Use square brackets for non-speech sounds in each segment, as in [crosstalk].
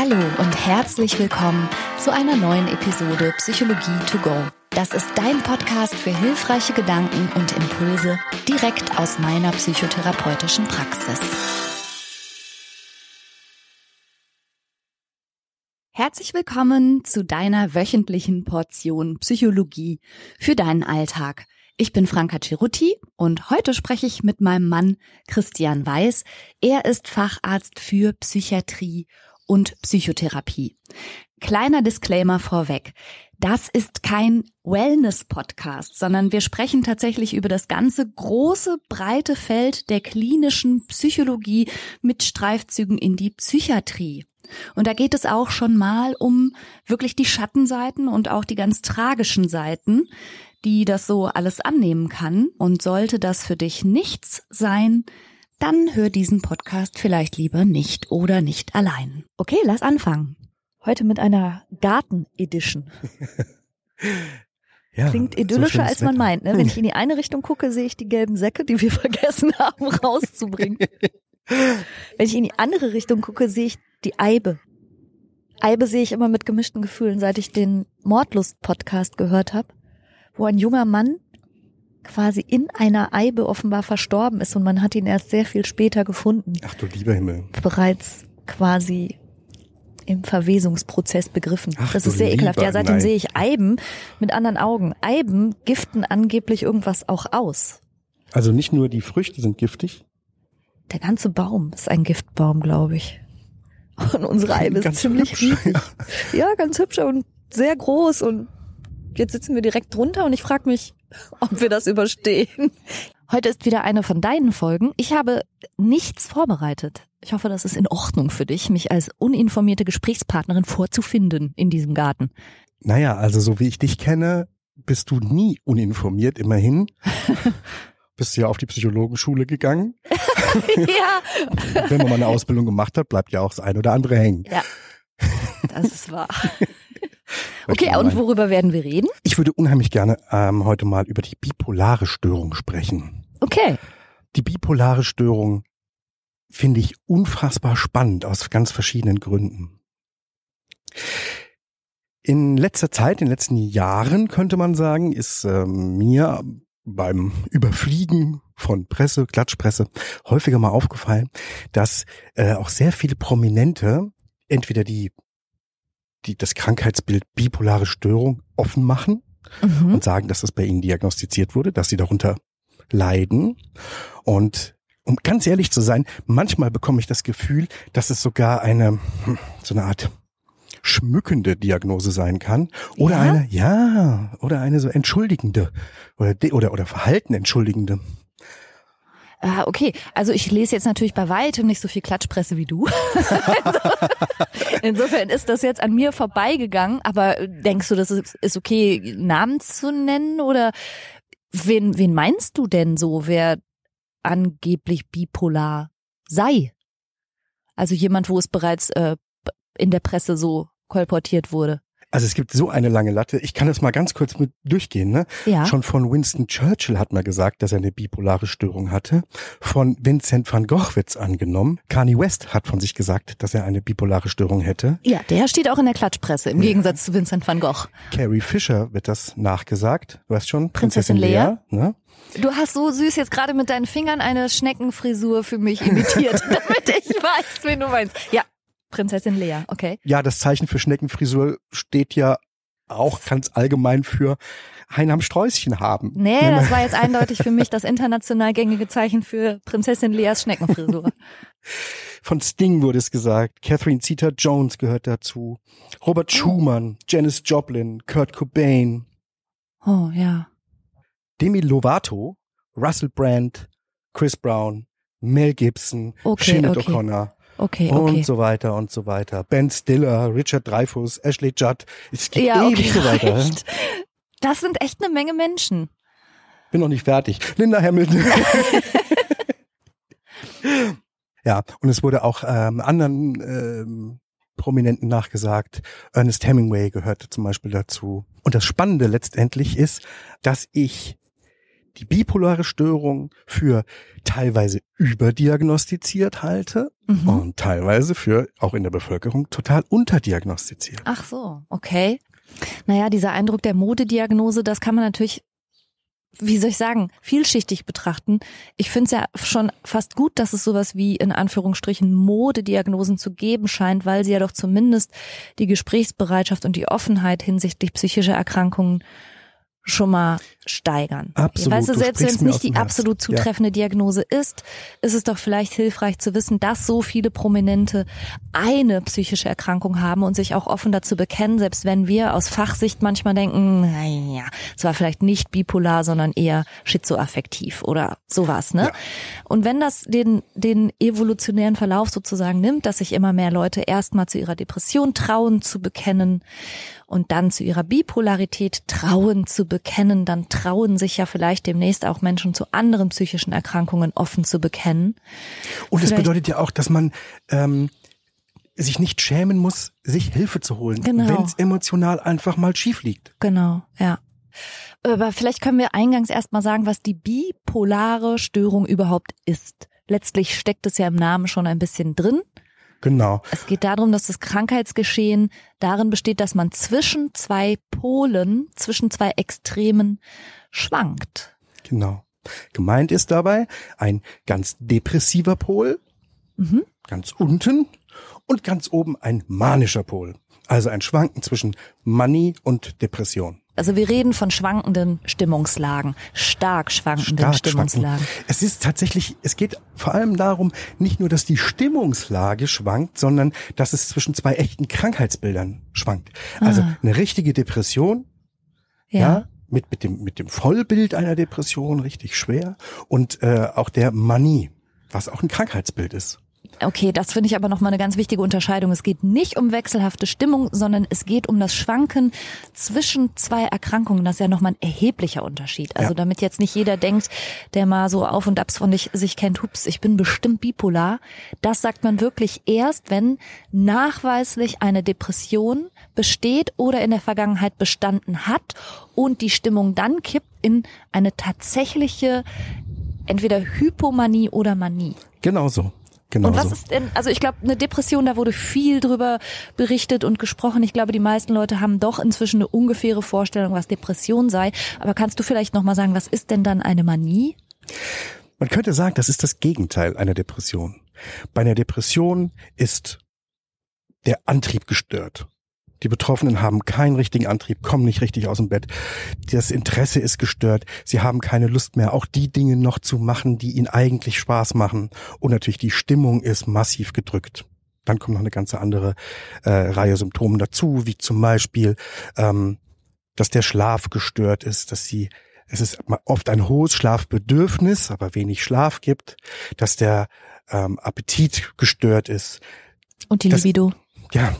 Hallo und herzlich willkommen zu einer neuen Episode Psychologie to go. Das ist dein Podcast für hilfreiche Gedanken und Impulse direkt aus meiner psychotherapeutischen Praxis. Herzlich willkommen zu deiner wöchentlichen Portion Psychologie für deinen Alltag. Ich bin Franka Cerutti und heute spreche ich mit meinem Mann Christian Weiß. Er ist Facharzt für Psychiatrie und Psychotherapie. Kleiner Disclaimer vorweg. Das ist kein Wellness-Podcast, sondern wir sprechen tatsächlich über das ganze große, breite Feld der klinischen Psychologie mit Streifzügen in die Psychiatrie. Und da geht es auch schon mal um wirklich die Schattenseiten und auch die ganz tragischen Seiten, die das so alles annehmen kann. Und sollte das für dich nichts sein, dann hör diesen Podcast vielleicht lieber nicht oder nicht allein. Okay, lass anfangen. Heute mit einer Garten-Edition. Ja, Klingt idyllischer, als man Wetter. meint. Ne? Wenn ich [laughs] in die eine Richtung gucke, sehe ich die gelben Säcke, die wir [laughs] vergessen haben rauszubringen. Wenn ich in die andere Richtung gucke, sehe ich die Eibe. Eibe sehe ich immer mit gemischten Gefühlen, seit ich den Mordlust-Podcast gehört habe, wo ein junger Mann quasi in einer Eibe offenbar verstorben ist und man hat ihn erst sehr viel später gefunden, Ach du lieber Himmel. bereits quasi im Verwesungsprozess begriffen. Ach das ist sehr ekelhaft. Ja, lieber seitdem Nein. sehe ich Eiben mit anderen Augen. Eiben giften angeblich irgendwas auch aus. Also nicht nur die Früchte sind giftig. Der ganze Baum ist ein Giftbaum, glaube ich. Und unsere Eibe ist ziemlich hübsch. riesig. Ja, ganz hübsch und sehr groß. Und jetzt sitzen wir direkt drunter und ich frage mich, [laughs] ob wir das überstehen. Heute ist wieder eine von deinen Folgen. Ich habe nichts vorbereitet. Ich hoffe, das ist in Ordnung für dich, mich als uninformierte Gesprächspartnerin vorzufinden in diesem Garten. Naja, also so wie ich dich kenne, bist du nie uninformiert, immerhin. [laughs] bist du ja auf die Psychologenschule gegangen. [laughs] ja, Wenn man mal eine Ausbildung gemacht hat, bleibt ja auch das ein oder andere hängen. ja, das ist wahr. Okay, und worüber werden wir reden? Ich würde unheimlich gerne ähm, heute mal über die bipolare Störung sprechen. Okay. Die bipolare Störung finde ich unfassbar spannend aus ganz verschiedenen Gründen. In letzter Zeit, in den letzten Jahren könnte man sagen, ist ähm, mir beim Überfliegen von Presse, Klatschpresse häufiger mal aufgefallen, dass äh, auch sehr viele Prominente entweder die, die das Krankheitsbild bipolare Störung offen machen Mhm. und sagen, dass das bei ihnen diagnostiziert wurde, dass sie darunter leiden. Und um ganz ehrlich zu sein, manchmal bekomme ich das Gefühl, dass es sogar eine hm, so eine Art schmückende Diagnose sein kann oder Ja? eine ja oder eine so entschuldigende oder de, oder oder Verhalten entschuldigende. Ah, okay. Also ich lese jetzt natürlich bei weitem nicht so viel Klatschpresse wie du. [laughs] Insofern ist das jetzt an mir vorbeigegangen. Aber denkst du, das ist, ist okay, Namen zu nennen? Oder wen, wen meinst du denn so, wer angeblich bipolar sei? Also jemand, wo es bereits äh, in der Presse so kolportiert wurde. Also es gibt so eine lange Latte. Ich kann das mal ganz kurz mit durchgehen. Ne? Ja. Schon von Winston Churchill hat man gesagt, dass er eine bipolare Störung hatte. Von Vincent van Gogh wird's angenommen. Kanye West hat von sich gesagt, dass er eine bipolare Störung hätte. Ja, der steht auch in der Klatschpresse, im Gegensatz zu Vincent van Gogh. Carrie Fisher wird das nachgesagt. Du weißt schon, Prinzessin Prinzessin, Lea. Ne? Du hast so süß jetzt gerade mit deinen Fingern eine Schneckenfrisur für mich imitiert, [laughs] damit ich weiß, wen du meinst. Ja, Prinzessin Lea, okay. Ja, das Zeichen für Schneckenfrisur steht ja auch ganz allgemein für ein am Sträußchen haben. Nee, das war jetzt [laughs] eindeutig für mich das international gängige Zeichen für Prinzessin Leas Schneckenfrisur. [laughs] Von Sting wurde es gesagt. Catherine Zeta-Jones gehört dazu. Robert Schumann, Janis Joplin, Kurt Cobain, Oh, ja. Demi Lovato, Russell Brand, Chris Brown, Mel Gibson, Okay, Sinead okay. O'Connor Okay, okay. und so weiter und so weiter. Ben Stiller, Richard Dreyfuss, Ashley Judd. Es geht ja, ewig okay, so weiter. reicht. Das sind echt eine Menge Menschen. Bin noch nicht fertig. Linda Hamilton. [laughs] ja, und es wurde auch ähm, anderen ähm, Prominenten nachgesagt. Ernest Hemingway gehörte zum Beispiel dazu. Und das Spannende letztendlich ist, dass ich die bipolare Störung für teilweise überdiagnostiziert halte mhm. und teilweise für auch in der Bevölkerung total unterdiagnostiziert. Ach so, okay. Naja, dieser Eindruck der Modediagnose, das kann man natürlich wie soll ich sagen, vielschichtig betrachten. Ich finde es ja schon fast gut, dass es sowas wie in Anführungsstrichen Modediagnosen zu geben scheint, weil sie ja doch zumindest die Gesprächsbereitschaft und die Offenheit hinsichtlich psychischer Erkrankungen schon mal steigern. Absolut. Weißt du, selbst wenn es nicht die absolut zutreffende ja. Diagnose ist, ist es doch vielleicht hilfreich zu wissen, dass so viele Prominente eine psychische Erkrankung haben und sich auch offen dazu bekennen, selbst wenn wir aus Fachsicht manchmal denken, naja, es war vielleicht nicht bipolar, sondern eher schizoaffektiv oder sowas, ne? Ja. Und wenn das den, den evolutionären Verlauf sozusagen nimmt, dass sich immer mehr Leute erstmal zu ihrer Depression trauen zu bekennen und dann zu ihrer Bipolarität trauen zu bekennen, dann trauen sich ja vielleicht demnächst auch Menschen zu anderen psychischen Erkrankungen offen zu bekennen. Und es bedeutet ja auch, dass man ähm, sich nicht schämen muss, sich Hilfe zu holen, genau. wenn es emotional einfach mal schief liegt. Genau, ja. Aber vielleicht können wir eingangs erstmal sagen, was die bipolare Störung überhaupt ist. Letztlich steckt es ja im Namen schon ein bisschen drin. Genau. Es geht darum, dass das Krankheitsgeschehen darin besteht, dass man zwischen zwei Polen, zwischen zwei Extremen schwankt. Genau. Gemeint ist dabei ein ganz depressiver Pol, mhm. ganz unten und ganz oben ein manischer Pol. Also ein Schwanken zwischen Manie und Depression. Also wir reden von schwankenden Stimmungslagen, stark schwankenden stark Stimmungslagen. Schwanken. Es ist tatsächlich, es geht vor allem darum, nicht nur, dass die Stimmungslage schwankt, sondern dass es zwischen zwei echten Krankheitsbildern schwankt. Also ah. eine richtige Depression, ja, ja mit, mit, dem, mit dem Vollbild einer Depression, richtig schwer, und äh, auch der Manie, was auch ein Krankheitsbild ist. Okay, das finde ich aber nochmal eine ganz wichtige Unterscheidung. Es geht nicht um wechselhafte Stimmung, sondern es geht um das Schwanken zwischen zwei Erkrankungen. Das ist ja nochmal ein erheblicher Unterschied. Also ja. damit jetzt nicht jeder denkt, der mal so auf und abs von dich, sich kennt, hups, ich bin bestimmt bipolar. Das sagt man wirklich erst, wenn nachweislich eine Depression besteht oder in der Vergangenheit bestanden hat und die Stimmung dann kippt in eine tatsächliche entweder Hypomanie oder Manie. Genau so. Genau und was so. ist denn, also ich glaube, eine Depression, da wurde viel drüber berichtet und gesprochen. Ich glaube, die meisten Leute haben doch inzwischen eine ungefähre Vorstellung, was Depression sei. Aber kannst du vielleicht nochmal sagen, was ist denn dann eine Manie? Man könnte sagen, das ist das Gegenteil einer Depression. Bei einer Depression ist der Antrieb gestört. Die Betroffenen haben keinen richtigen Antrieb, kommen nicht richtig aus dem Bett. Das Interesse ist gestört. Sie haben keine Lust mehr, auch die Dinge noch zu machen, die ihnen eigentlich Spaß machen. Und natürlich die Stimmung ist massiv gedrückt. Dann kommt noch eine ganze andere äh, Reihe Symptome dazu, wie zum Beispiel, ähm, dass der Schlaf gestört ist, dass sie es ist oft ein hohes Schlafbedürfnis, aber wenig Schlaf gibt, dass der ähm, Appetit gestört ist. Und die Libido. ja,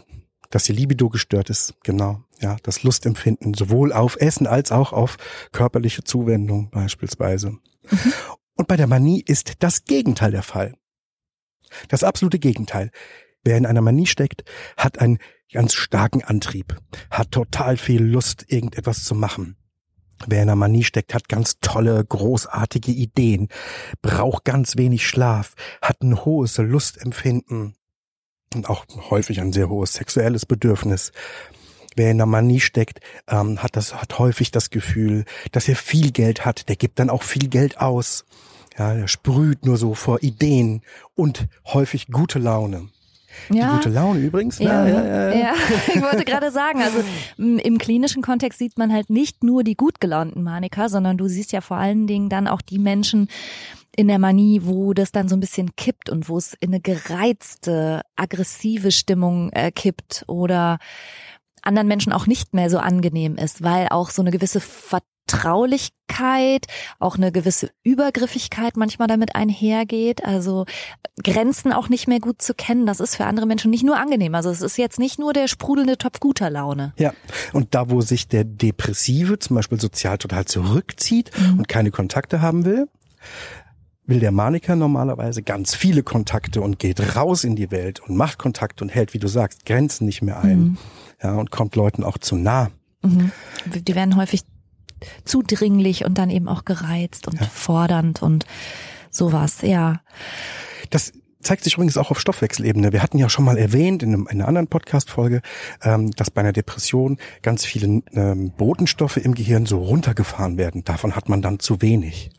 dass die Libido gestört ist, genau, ja, das Lustempfinden sowohl auf Essen als auch auf körperliche Zuwendung beispielsweise. Mhm. Und bei der Manie ist das Gegenteil der Fall. Das absolute Gegenteil. Wer in einer Manie steckt, hat einen ganz starken Antrieb, hat total viel Lust, irgendetwas zu machen. Wer in einer Manie steckt, hat ganz tolle, großartige Ideen, braucht ganz wenig Schlaf, hat ein hohes Lustempfinden, und auch häufig ein sehr hohes sexuelles Bedürfnis. Wer in der Manie steckt, ähm, hat das hat häufig das Gefühl, dass er viel Geld hat. Der gibt dann auch viel Geld aus. Ja, der sprüht nur so vor Ideen und häufig gute Laune. Ja. Die gute Laune übrigens. Ja, ja, ja, ja. ja. [laughs] ich wollte gerade sagen, also im klinischen Kontext sieht man halt nicht nur die gut gelaunten Maniker, sondern du siehst ja vor allen Dingen dann auch die Menschen, in der Manie, wo das dann so ein bisschen kippt und wo es in eine gereizte, aggressive Stimmung äh, kippt oder anderen Menschen auch nicht mehr so angenehm ist, weil auch so eine gewisse Vertraulichkeit, auch eine gewisse Übergriffigkeit manchmal damit einhergeht, also Grenzen auch nicht mehr gut zu kennen, das ist für andere Menschen nicht nur angenehm. Also es ist jetzt nicht nur der sprudelnde Topf guter Laune. Ja, und da, wo sich der Depressive zum Beispiel sozial total zurückzieht mhm. und keine Kontakte haben will, will der Maniker normalerweise ganz viele Kontakte und geht raus in die Welt und macht Kontakte und hält, wie du sagst, Grenzen nicht mehr ein. Mhm. Ja, und kommt Leuten auch zu nah. Mhm. Die werden häufig zudringlich und dann eben auch gereizt und ja. fordernd und sowas, ja. Das zeigt sich übrigens auch auf Stoffwechselebene. Wir hatten ja schon mal erwähnt in, einem, in einer anderen Podcast-Folge, ähm, dass bei einer Depression ganz viele ähm, Botenstoffe im Gehirn so runtergefahren werden. Davon hat man dann zu wenig.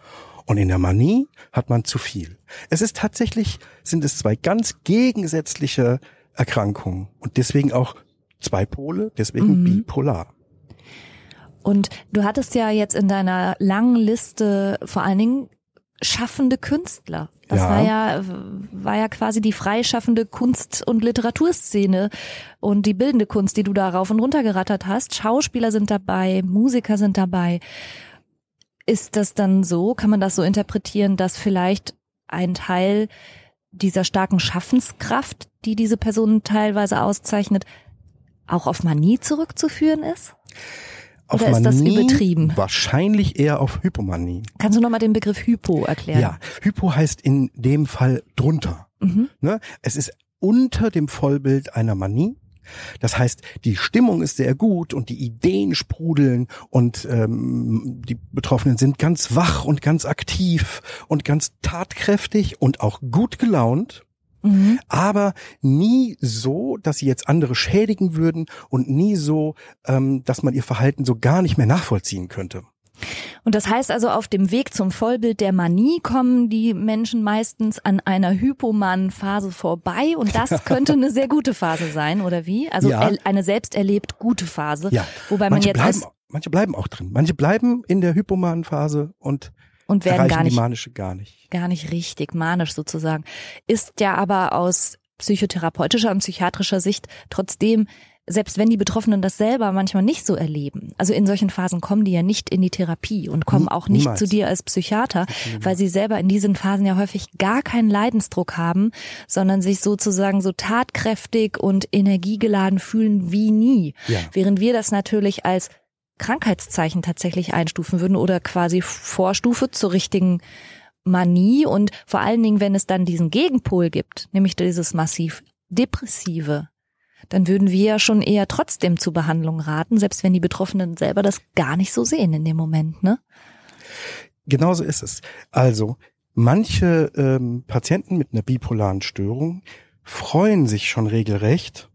Und in der Manie hat man zu viel. Es ist tatsächlich, sind es zwei ganz gegensätzliche Erkrankungen und deswegen auch zwei Pole, deswegen mhm. bipolar. Und du hattest ja jetzt in deiner langen Liste vor allen Dingen schaffende Künstler. Das ja. war ja war ja quasi die freischaffende Kunst- und Literaturszene und die bildende Kunst, die du da rauf und runter gerattert hast. Schauspieler sind dabei, Musiker sind dabei. Ist das dann so, kann man das so interpretieren, dass vielleicht ein Teil dieser starken Schaffenskraft, die diese Personen teilweise auszeichnet, auch auf Manie zurückzuführen ist? Auf Oder ist das übertrieben? Wahrscheinlich eher auf Hypomanie. Kannst du nochmal den Begriff Hypo erklären? Ja, Hypo heißt in dem Fall drunter. Mhm. Ne? Es ist unter dem Vollbild einer Manie. Das heißt, die Stimmung ist sehr gut und die Ideen sprudeln und ähm, die Betroffenen sind ganz wach und ganz aktiv und ganz tatkräftig und auch gut gelaunt. Mhm. Aber nie so, dass sie jetzt andere schädigen würden und nie so, ähm, dass man ihr Verhalten so gar nicht mehr nachvollziehen könnte. Und das heißt also, auf dem Weg zum Vollbild der Manie kommen die Menschen meistens an einer hypomanen Phase vorbei und das [laughs] könnte eine sehr gute Phase sein, oder wie? Also ja. eine selbst erlebt gute Phase. Ja. Wobei manche man jetzt bleiben, manche bleiben auch drin. Manche bleiben in der hypomanen Phase und und werden gar nicht, manische gar nicht. Gar nicht richtig, manisch sozusagen. Ist ja aber aus psychotherapeutischer und psychiatrischer Sicht trotzdem selbst wenn die Betroffenen das selber manchmal nicht so erleben, also in solchen Phasen kommen die ja nicht in die Therapie und kommen auch nicht Niemals. zu dir als Psychiater, weil sie selber in diesen Phasen ja häufig gar keinen Leidensdruck haben, sondern sich sozusagen so tatkräftig und energiegeladen fühlen wie nie. Ja. Während wir das natürlich als Krankheitszeichen tatsächlich einstufen würden oder quasi Vorstufe zur richtigen Manie und vor allen Dingen, wenn es dann diesen Gegenpol gibt, nämlich dieses massiv depressive, dann würden wir ja schon eher trotzdem zu Behandlung raten, selbst wenn die Betroffenen selber das gar nicht so sehen in dem Moment, ne? Genauso ist es. Also, manche ähm, Patienten mit einer bipolaren Störung freuen sich schon regelrecht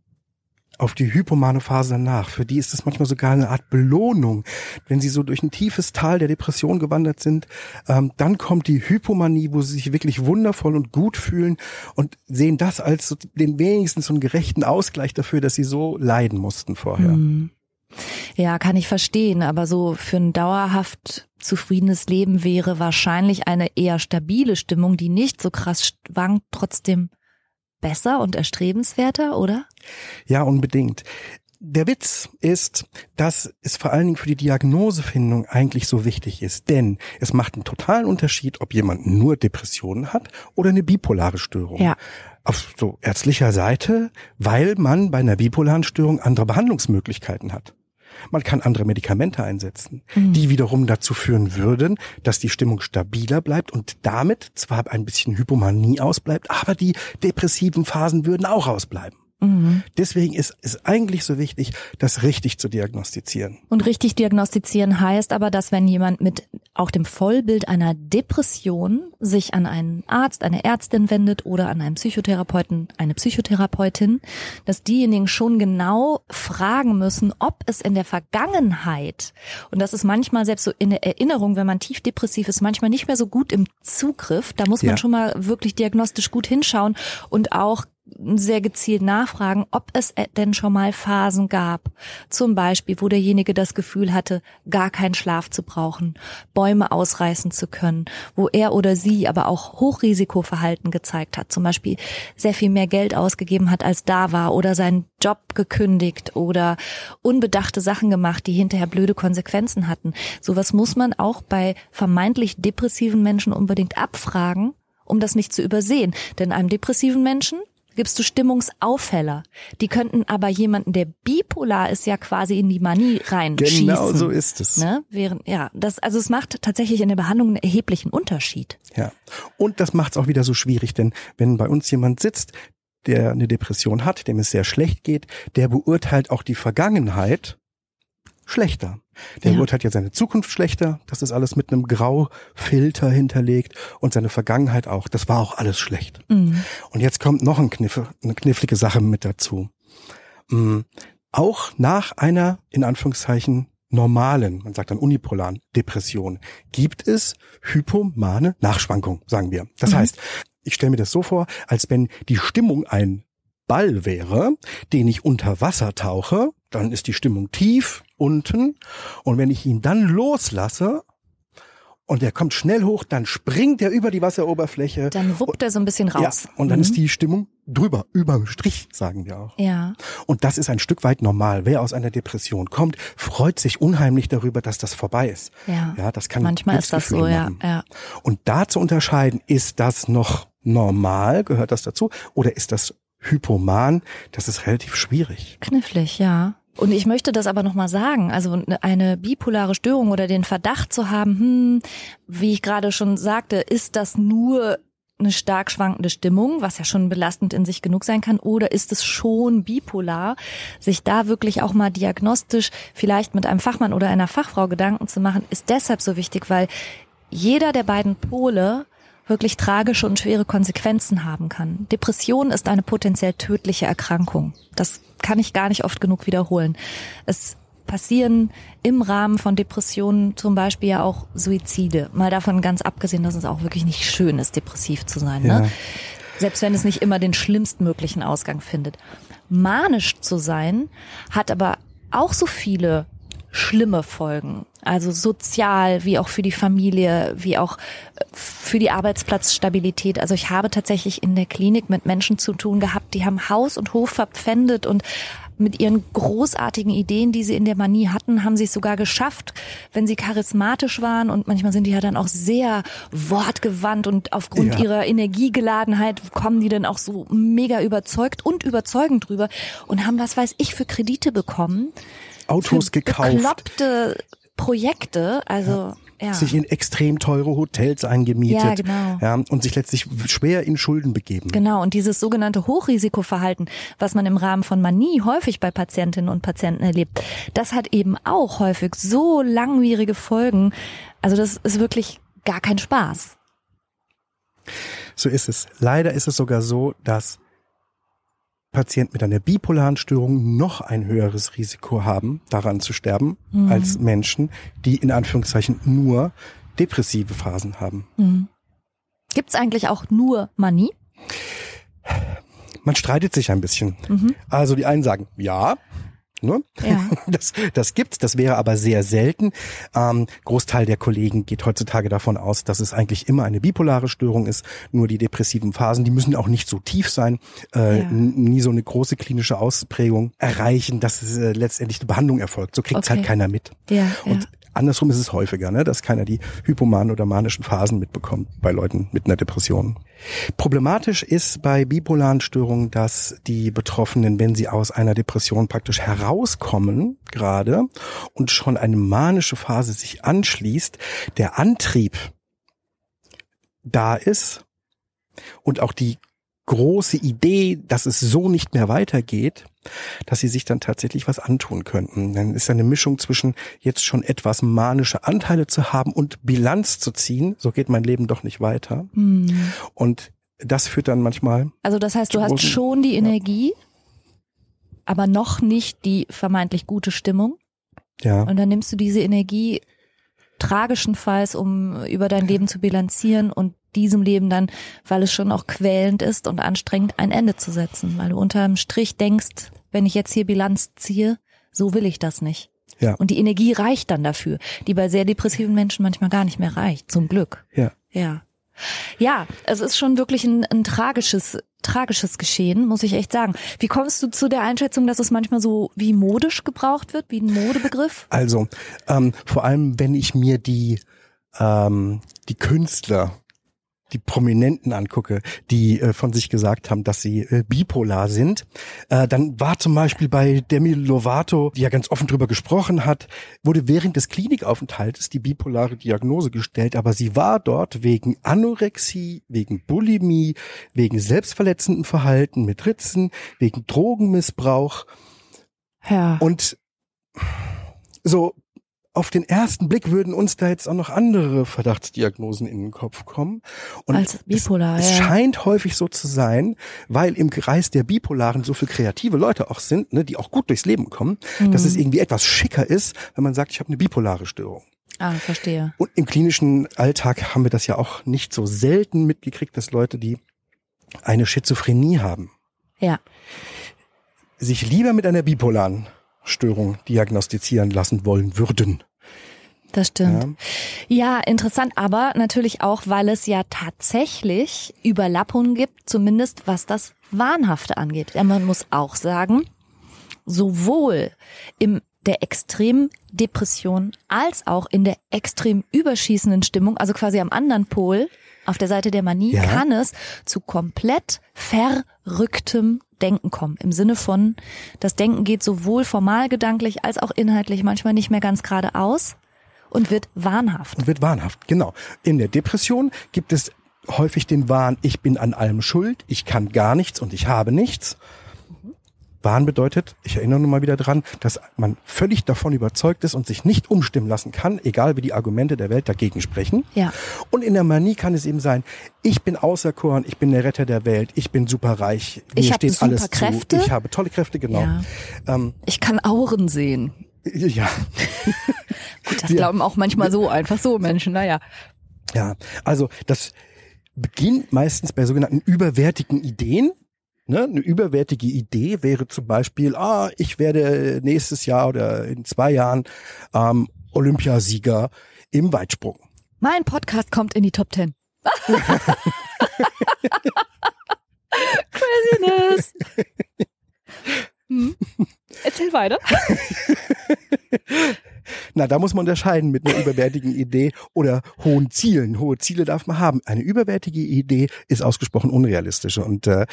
auf die hypomane Phase danach. Für die ist es manchmal sogar eine Art Belohnung. Wenn sie so durch ein tiefes Tal der Depression gewandert sind, ähm, dann kommt die Hypomanie, wo sie sich wirklich wundervoll und gut fühlen und sehen das als so den wenigstens so einen gerechten Ausgleich dafür, dass sie so leiden mussten vorher. Mhm. Ja, kann ich verstehen, aber so für ein dauerhaft zufriedenes Leben wäre wahrscheinlich eine eher stabile Stimmung, die nicht so krass schwankt, trotzdem besser und erstrebenswerter, oder? Ja, unbedingt. Der Witz ist, dass es vor allen Dingen für die Diagnosefindung eigentlich so wichtig ist, denn es macht einen totalen Unterschied, ob jemand nur Depressionen hat oder eine bipolare Störung. Ja. Auf so ärztlicher Seite, weil man bei einer bipolaren Störung andere Behandlungsmöglichkeiten hat. Man kann andere Medikamente einsetzen, mhm. die wiederum dazu führen würden, dass die Stimmung stabiler bleibt und damit zwar ein bisschen Hypomanie ausbleibt, aber die depressiven Phasen würden auch ausbleiben. Mhm. Deswegen ist es eigentlich so wichtig, das richtig zu diagnostizieren. Und richtig diagnostizieren heißt aber, dass wenn jemand mit auch dem Vollbild einer Depression sich an einen Arzt, eine Ärztin wendet oder an einen Psychotherapeuten, eine Psychotherapeutin, dass diejenigen schon genau fragen müssen, ob es in der Vergangenheit, und das ist manchmal selbst so in der Erinnerung, wenn man tief depressiv ist, manchmal nicht mehr so gut im Zugriff, da muss man ja. schon mal wirklich diagnostisch gut hinschauen und auch sehr gezielt nachfragen, ob es denn schon mal Phasen gab, zum Beispiel, wo derjenige das Gefühl hatte, gar keinen Schlaf zu brauchen, Bäume ausreißen zu können, wo er oder sie aber auch Hochrisikoverhalten gezeigt hat, zum Beispiel sehr viel mehr Geld ausgegeben hat, als da war oder seinen Job gekündigt oder unbedachte Sachen gemacht, die hinterher blöde Konsequenzen hatten. Sowas muss man auch bei vermeintlich depressiven Menschen unbedingt abfragen, um das nicht zu übersehen. Denn einem depressiven Menschen gibst du Stimmungsaufheller. Die könnten aber jemanden, der bipolar ist, ja quasi in die Manie reinschießen. Genau so ist es. Ne? Während, ja, das, also es macht tatsächlich in der Behandlung einen erheblichen Unterschied. Ja. Und das macht es auch wieder so schwierig, denn wenn bei uns jemand sitzt, der eine Depression hat, dem es sehr schlecht geht, der beurteilt auch die Vergangenheit schlechter. Der Ja. beurteilt ja seine Zukunft schlechter. Das ist alles mit einem Graufilter hinterlegt und seine Vergangenheit auch. Das war auch alles schlecht. Mhm. Und jetzt kommt noch ein Kniff, eine knifflige Sache mit dazu. Mm, Auch nach einer, in Anführungszeichen, normalen, man sagt dann unipolaren Depression, gibt es hypomane Nachschwankungen, sagen wir. Das Mhm. heißt, ich stelle mir das so vor, als wenn die Stimmung ein Ball wäre, den ich unter Wasser tauche, dann ist die Stimmung tief unten und wenn ich ihn dann loslasse und der kommt schnell hoch, dann springt er über die Wasseroberfläche Dann wuppt er so ein bisschen raus. ja, und dann Mhm. ist die Stimmung drüber, überm Strich, sagen wir auch. Ja. Und das ist ein Stück weit normal. Wer aus einer Depression kommt, freut sich unheimlich darüber, dass das vorbei ist. Ja. Ja, das kann Manchmal ist das so, ja. ja. Und da zu unterscheiden, ist das noch normal, gehört das dazu, oder ist das hypoman, das ist relativ schwierig. Knifflig, ja. Und ich möchte das aber nochmal sagen, also eine bipolare Störung oder den Verdacht zu haben, hm, wie ich gerade schon sagte, ist das nur eine stark schwankende Stimmung, was ja schon belastend in sich genug sein kann, oder ist es schon bipolar, sich da wirklich auch mal diagnostisch vielleicht mit einem Fachmann oder einer Fachfrau Gedanken zu machen, ist deshalb so wichtig, weil jeder der beiden Pole wirklich tragische und schwere Konsequenzen haben kann. Depression ist eine potenziell tödliche Erkrankung. Das kann ich gar nicht oft genug wiederholen. Es passieren im Rahmen von Depressionen zum Beispiel ja auch Suizide. Mal davon ganz abgesehen, dass es auch wirklich nicht schön ist, depressiv zu sein. Ja. Ne? Selbst wenn es nicht immer den schlimmstmöglichen Ausgang findet. Manisch zu sein hat aber auch so viele schlimme Folgen. Also sozial, wie auch für die Familie, wie auch äh, für die Arbeitsplatzstabilität. Also ich habe tatsächlich in der Klinik mit Menschen zu tun gehabt, die haben Haus und Hof verpfändet und mit ihren großartigen Ideen, die sie in der Manie hatten, haben sie es sogar geschafft, wenn sie charismatisch waren und manchmal sind die ja dann auch sehr wortgewandt und aufgrund Ja. ihrer Energiegeladenheit kommen die dann auch so mega überzeugt und überzeugend drüber und haben, was weiß ich, für Kredite bekommen. Autos gekauft, Bekloppte Projekte, also ja. sich in extrem teure Hotels eingemietet Ja, genau. ja, und sich letztlich schwer in Schulden begeben. Genau, und dieses sogenannte Hochrisikoverhalten, was man im Rahmen von Manie häufig bei Patientinnen und Patienten erlebt, das hat eben auch häufig so langwierige Folgen. Also das ist wirklich gar kein Spaß. So ist es. Leider ist es sogar so, dass Patienten mit einer bipolaren Störung noch ein höheres Risiko haben, daran zu sterben, Mhm. als Menschen, die in Anführungszeichen nur depressive Phasen haben. Mhm. Gibt's eigentlich auch nur Manie? Man streitet sich ein bisschen. Mhm. Also die einen sagen, ja, ne? Ja. [laughs] Das, das gibt's, das wäre aber sehr selten. Ähm, Großteil der Kollegen geht heutzutage davon aus, dass es eigentlich immer eine bipolare Störung ist. Nur die depressiven Phasen, die müssen auch nicht so tief sein, äh, Ja. nie so eine große klinische Ausprägung erreichen, dass es, äh, letztendlich eine Behandlung erfolgt. So kriegt's Okay. halt keiner mit. Ja, Und ja. Andersrum ist es häufiger, ne, dass keiner die hypomanen oder manischen Phasen mitbekommt bei Leuten mit einer Depression. Problematisch ist bei bipolaren Störungen, dass die Betroffenen, wenn sie aus einer Depression praktisch herauskommen, gerade und schon eine manische Phase sich anschließt, der Antrieb da ist und auch die große Idee, dass es so nicht mehr weitergeht, dass sie sich dann tatsächlich was antun könnten. Dann ist eine Mischung zwischen jetzt schon etwas manische Anteile zu haben und Bilanz zu ziehen. So geht mein Leben doch nicht weiter. Mhm. Und das führt dann manchmal, Also das heißt, du hast großen- schon die Energie, aber noch nicht die vermeintlich gute Stimmung. ja, Und dann nimmst du diese Energie tragischenfalls, um über dein Leben zu bilanzieren und diesem Leben dann, weil es schon auch quälend ist und anstrengend, ein Ende zu setzen. Weil du unterm Strich denkst, wenn ich jetzt hier Bilanz ziehe, so will ich das nicht. ja, Und die Energie reicht dann dafür, die bei sehr depressiven Menschen manchmal gar nicht mehr reicht, zum Glück. ja. Ja. Ja, es ist schon wirklich ein, ein tragisches, tragisches Geschehen, muss ich echt sagen. Wie kommst du zu der Einschätzung, dass es manchmal so wie modisch gebraucht wird, wie ein Modebegriff? Also, ähm, vor allem, wenn ich mir die, ähm, die Künstler, die Prominenten angucke, die äh, von sich gesagt haben, dass sie äh, bipolar sind, äh, dann war zum Beispiel bei Demi Lovato, die ja ganz offen drüber gesprochen hat, wurde während des Klinikaufenthaltes die bipolare Diagnose gestellt, aber sie war dort wegen Anorexie, wegen Bulimie, wegen selbstverletzenden Verhalten mit Ritzen, wegen Drogenmissbrauch Ja. und so auf den ersten Blick würden uns da jetzt auch noch andere Verdachtsdiagnosen in den Kopf kommen. Und Als bipolar, es, es ja. scheint häufig so zu sein, weil im Kreis der Bipolaren so viel kreative Leute auch sind, ne, die auch gut durchs Leben kommen, dass Mhm. es irgendwie etwas schicker ist, wenn man sagt, ich habe eine bipolare Störung. Ah, verstehe. Und im klinischen Alltag haben wir das ja auch nicht so selten mitgekriegt, dass Leute, die eine Schizophrenie haben, Ja. sich lieber mit einer bipolaren Störung diagnostizieren lassen wollen würden. Das stimmt. Ja. interessant, aber natürlich auch, weil es ja tatsächlich Überlappungen gibt, zumindest was das Wahnhafte angeht. Ja, man muss auch sagen, sowohl im der extremen Depression als auch in der extrem überschießenden Stimmung, also quasi am anderen Pol, auf der Seite der Manie, Ja. kann es zu komplett verrücktem Denken kommen. Im Sinne von, das Denken geht sowohl formal gedanklich als auch inhaltlich manchmal nicht mehr ganz geradeaus und wird wahnhaft. und wird wahnhaft. Genau. In der Depression gibt es häufig den Wahn, ich bin an allem schuld, ich kann gar nichts und ich habe nichts. Wahn bedeutet, ich erinnere nur mal wieder dran, dass man völlig davon überzeugt ist und sich nicht umstimmen lassen kann, egal wie die Argumente der Welt dagegen sprechen. Ja. Und in der Manie kann es eben sein, ich bin auserkoren, ich bin der Retter der Welt, ich bin superreich, mir Ich steht alles Superkräfte. zu, ich habe tolle Kräfte, genau. Ja. Ähm, Ich kann Auren sehen. [laughs] ja. [laughs] Gut, das Wir- glauben auch manchmal so, einfach so Menschen, naja. Ja, also das beginnt meistens bei sogenannten überwertigen Ideen. Ne? Eine überwertige Idee wäre zum Beispiel, ah, ich werde nächstes Jahr oder in zwei Jahren ähm, Olympiasieger im Weitsprung. Mein Podcast kommt in die Top Ten. [laughs] Craziness. Hm. Erzähl weiter. [laughs] Na, da muss man unterscheiden mit einer überwärtigen Idee oder hohen Zielen. Hohe Ziele darf man haben. Eine überwärtige Idee ist ausgesprochen unrealistisch. Und äh,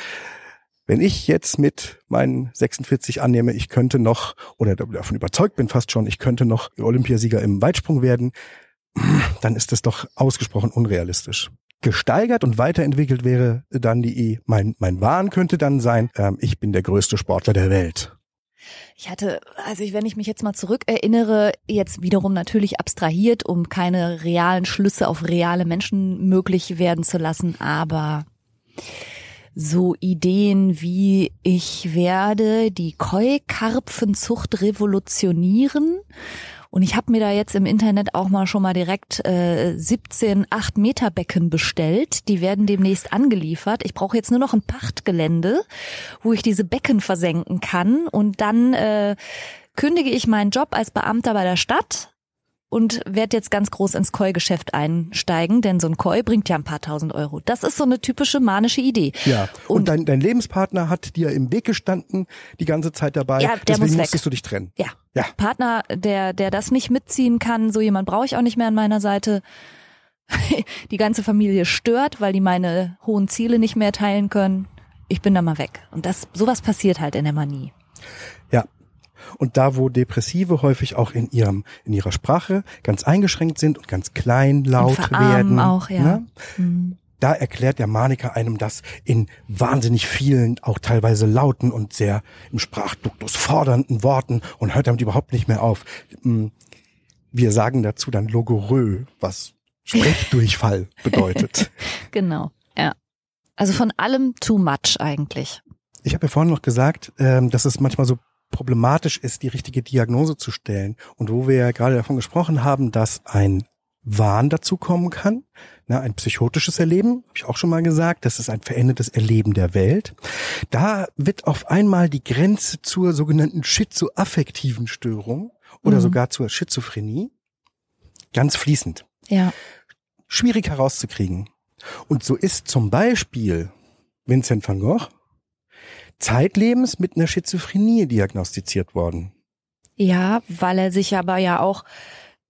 wenn ich jetzt mit meinen 46 annehme, ich könnte noch, oder davon überzeugt bin fast schon, ich könnte noch Olympiasieger im Weitsprung werden, dann ist das doch ausgesprochen unrealistisch. Gesteigert und weiterentwickelt wäre dann die, mein, mein Wahn könnte dann sein, ähm, ich bin der größte Sportler der Welt. Ich hatte, also ich, wenn ich mich jetzt mal zurückerinnere, jetzt wiederum natürlich abstrahiert, um keine realen Schlüsse auf reale Menschen möglich werden zu lassen, aber so Ideen wie ich werde die Koi-Karpfenzucht revolutionieren und ich habe mir da jetzt im Internet auch mal schon mal direkt äh, 17 8 Meter Becken bestellt. Die werden demnächst angeliefert. Ich brauche jetzt nur noch ein Pachtgelände, wo ich diese Becken versenken kann. Und dann äh, kündige ich meinen Job als Beamter bei der Stadt und werde jetzt ganz groß ins Koi-Geschäft einsteigen, denn so ein Koi bringt ja ein paar tausend Euro. Das ist so eine typische manische Idee. Ja. Und, Und- dein, dein Lebenspartner hat dir im Weg gestanden, die ganze Zeit dabei. Ja, der Deswegen muss weg. musstest du dich trennen. Ja. Ja. Partner, der, der das nicht mitziehen kann, so jemand brauche ich auch nicht mehr an meiner Seite. [laughs] Die ganze Familie stört, weil die meine hohen Ziele nicht mehr teilen können. Ich bin da mal weg. Und das, sowas passiert halt in der Manie. Ja. Und da, wo Depressive häufig auch in ihrem, in ihrer Sprache ganz eingeschränkt sind und ganz klein laut werden. auch, ja. Ne? Mhm. Da erklärt der Maniker einem das in wahnsinnig vielen, auch teilweise lauten und sehr im Sprachduktus fordernden Worten und hört damit überhaupt nicht mehr auf. Mm, Wir sagen dazu dann Logorö, was Sprechdurchfall [laughs] bedeutet. Genau. Ja. Also von allem too much eigentlich. Ich habe ja vorhin noch gesagt, ähm, dass es manchmal so problematisch ist, die richtige Diagnose zu stellen. Und wo wir ja gerade davon gesprochen haben, dass ein Wahn dazu kommen kann, ne, ein psychotisches Erleben, habe ich auch schon mal gesagt, das ist ein verändertes Erleben der Welt. Da wird auf einmal die Grenze zur sogenannten schizoaffektiven Störung oder Mhm. sogar zur Schizophrenie ganz fließend Ja. schwierig herauszukriegen. Und so ist zum Beispiel Vincent van Gogh zeitlebens mit einer Schizophrenie diagnostiziert worden. Ja, weil er sich aber ja auch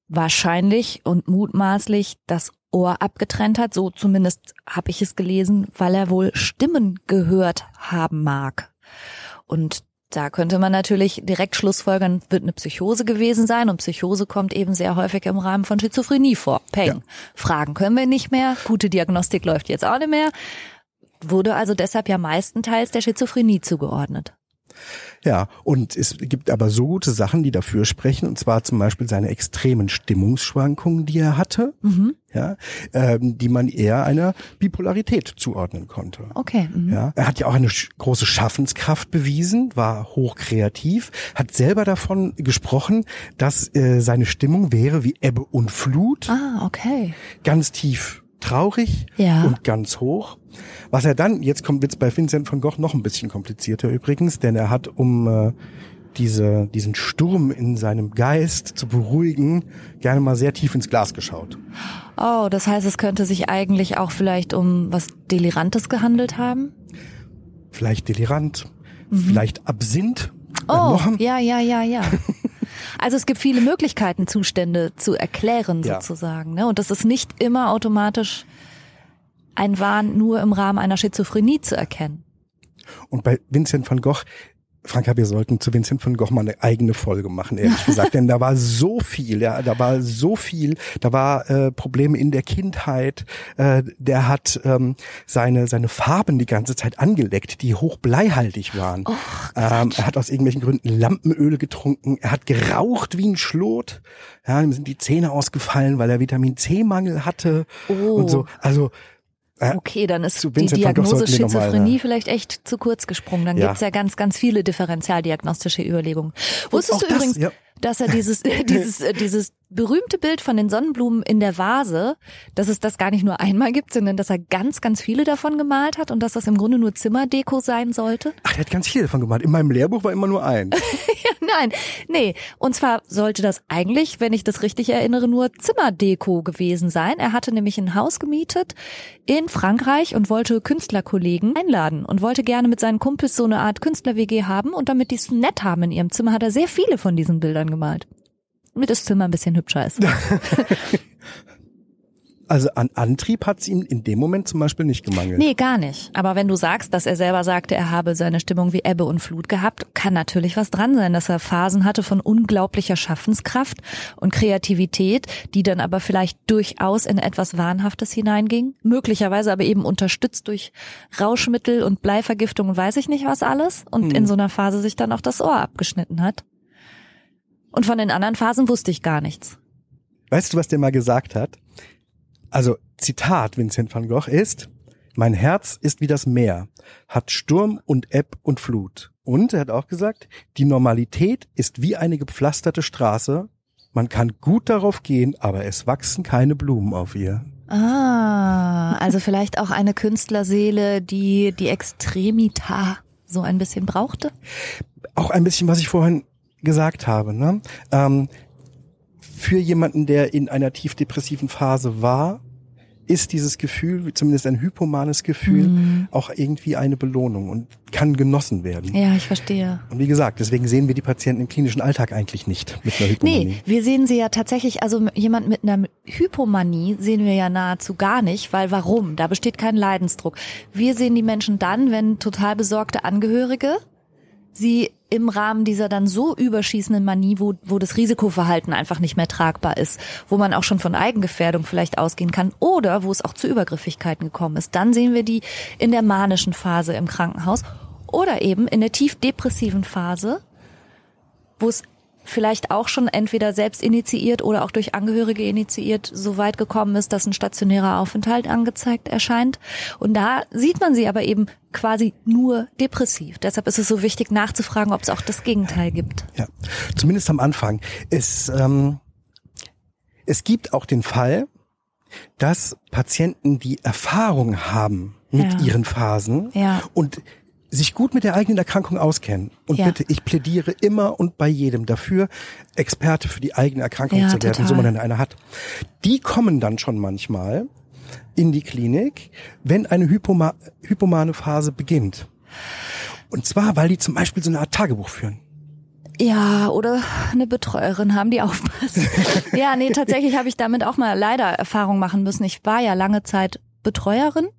wahrscheinlich und mutmaßlich das Ohr abgetrennt hat, so zumindest habe ich es gelesen, weil er wohl Stimmen gehört haben mag. Und da könnte man natürlich direkt schlussfolgern, wird eine Psychose gewesen sein und Psychose kommt eben sehr häufig im Rahmen von Schizophrenie vor. Peng. Ja. Fragen können wir nicht mehr, gute Diagnostik läuft jetzt auch nicht mehr, wurde also deshalb ja meistenteils der Schizophrenie zugeordnet. Ja, und es gibt aber so gute Sachen, die dafür sprechen, und zwar zum Beispiel seine extremen Stimmungsschwankungen, die er hatte, mhm. ja, ähm, die man eher einer Bipolarität zuordnen konnte. Okay. Mhm. Ja, er hat ja auch eine große Schaffenskraft bewiesen, war hochkreativ, hat selber davon gesprochen, dass äh, seine Stimmung wäre wie Ebbe und Flut. Ah, okay. Ganz tief traurig ja. und ganz hoch. Was er dann, jetzt kommt wird's bei Vincent van Gogh noch ein bisschen komplizierter übrigens, denn er hat, um äh, diese, diesen Sturm in seinem Geist zu beruhigen, gerne mal sehr tief ins Glas geschaut. Oh, das heißt, es könnte sich eigentlich auch vielleicht um was Delirantes gehandelt haben? Vielleicht delirant, mhm. vielleicht Absinth. Oh, ja, ja, ja, ja. [laughs] Also es gibt viele Möglichkeiten, Zustände zu erklären sozusagen. Ja. Ne? Und das ist nicht immer automatisch ein Wahn nur im Rahmen einer Schizophrenie zu erkennen. Und bei Vincent van Gogh Franka, wir sollten zu Vincent van Gogh mal eine eigene Folge machen, ehrlich gesagt, denn da war so viel, ja, da war so viel, da war äh, Probleme in der Kindheit, äh, der hat ähm, seine seine Farben die ganze Zeit angeleckt, die hochbleihaltig waren. Oh, ähm, er hat aus irgendwelchen Gründen Lampenöl getrunken, er hat geraucht wie ein Schlot, ja, ihm sind die Zähne ausgefallen, weil er Vitamin C Mangel hatte oh. und so. Also Okay, dann ist die Diagnose Schizophrenie ja. vielleicht echt zu kurz gesprungen. Dann ja. gibt's ja ganz, ganz viele differentialdiagnostische Überlegungen. Wusstest du das, übrigens, ja dass er dieses, [laughs] dieses, äh, dieses berühmte Bild von den Sonnenblumen in der Vase, dass es das gar nicht nur einmal gibt, sondern dass er ganz, ganz viele davon gemalt hat und dass das im Grunde nur Zimmerdeko sein sollte? Ach, er hat ganz viele davon gemalt. In meinem Lehrbuch war immer nur ein. [laughs] ja, nein, nee. Und zwar sollte das eigentlich, wenn ich das richtig erinnere, nur Zimmerdeko gewesen sein. Er hatte nämlich ein Haus gemietet in Frankreich und wollte Künstlerkollegen einladen und wollte gerne mit seinen Kumpels so eine Art Künstler-WG haben und damit die es nett haben in ihrem Zimmer, hat er sehr viele von diesen Bildern gemalt. Damit das Zimmer ein bisschen hübscher ist. [laughs] Also an Antrieb hat es ihm in dem Moment zum Beispiel nicht gemangelt. Nee, gar nicht. Aber wenn du sagst, dass er selber sagte, er habe seine Stimmung wie Ebbe und Flut gehabt, kann natürlich was dran sein, dass er Phasen hatte von unglaublicher Schaffenskraft und Kreativität, die dann aber vielleicht durchaus in etwas Wahnhaftes hineinging. Möglicherweise aber eben unterstützt durch Rauschmittel und Bleivergiftung und weiß ich nicht was alles. Und hm. in so einer Phase sich dann auch das Ohr abgeschnitten hat. Und von den anderen Phasen wusste ich gar nichts. Weißt du, was der mal gesagt hat? Also, Zitat Vincent van Gogh ist, mein Herz ist wie das Meer, hat Sturm und Ebb und Flut. Und er hat auch gesagt, die Normalität ist wie eine gepflasterte Straße. Man kann gut darauf gehen, aber es wachsen keine Blumen auf ihr. Ah, also vielleicht auch eine Künstlerseele, die die Extremita so ein bisschen brauchte? Auch ein bisschen, was ich vorhin gesagt habe. Ne? Ähm, für jemanden, der in einer tief depressiven Phase war, ist dieses Gefühl, zumindest ein hypomanes Gefühl, mhm. auch irgendwie eine Belohnung und kann genossen werden. Ja, ich verstehe. Und wie gesagt, deswegen sehen wir die Patienten im klinischen Alltag eigentlich nicht mit einer Hypomanie. Nee, wir sehen sie ja tatsächlich, also jemand mit einer Hypomanie sehen wir ja nahezu gar nicht, weil warum? Da besteht kein Leidensdruck. Wir sehen die Menschen dann, wenn total besorgte Angehörige sie im Rahmen dieser dann so überschießenden Manie, wo, wo das Risikoverhalten einfach nicht mehr tragbar ist, wo man auch schon von Eigengefährdung vielleicht ausgehen kann oder wo es auch zu Übergriffigkeiten gekommen ist. Dann sehen wir die in der manischen Phase im Krankenhaus oder eben in der tief depressiven Phase, wo es vielleicht auch schon entweder selbst initiiert oder auch durch Angehörige initiiert so weit gekommen ist, dass ein stationärer Aufenthalt angezeigt erscheint. Und da sieht man sie aber eben quasi nur depressiv. Deshalb ist es so wichtig nachzufragen, ob es auch das Gegenteil gibt. Ja, zumindest am Anfang. Es, ähm, es gibt auch den Fall, dass Patienten die Erfahrung haben mit ja. ihren Phasen ja. und sich gut mit der eigenen Erkrankung auskennen. Und ja. bitte, ich plädiere immer und bei jedem dafür, Experte für die eigene Erkrankung ja, zu werden, total. so man denn eine hat. Die kommen dann schon manchmal in die Klinik, wenn eine Hypoma hypomane Phase beginnt. Und zwar, weil die zum Beispiel so eine Art Tagebuch führen. Ja, oder eine Betreuerin haben, die aufpasst. [laughs] ja, nee, tatsächlich habe ich damit auch mal leider Erfahrung machen müssen. Ich war ja lange Zeit Betreuerin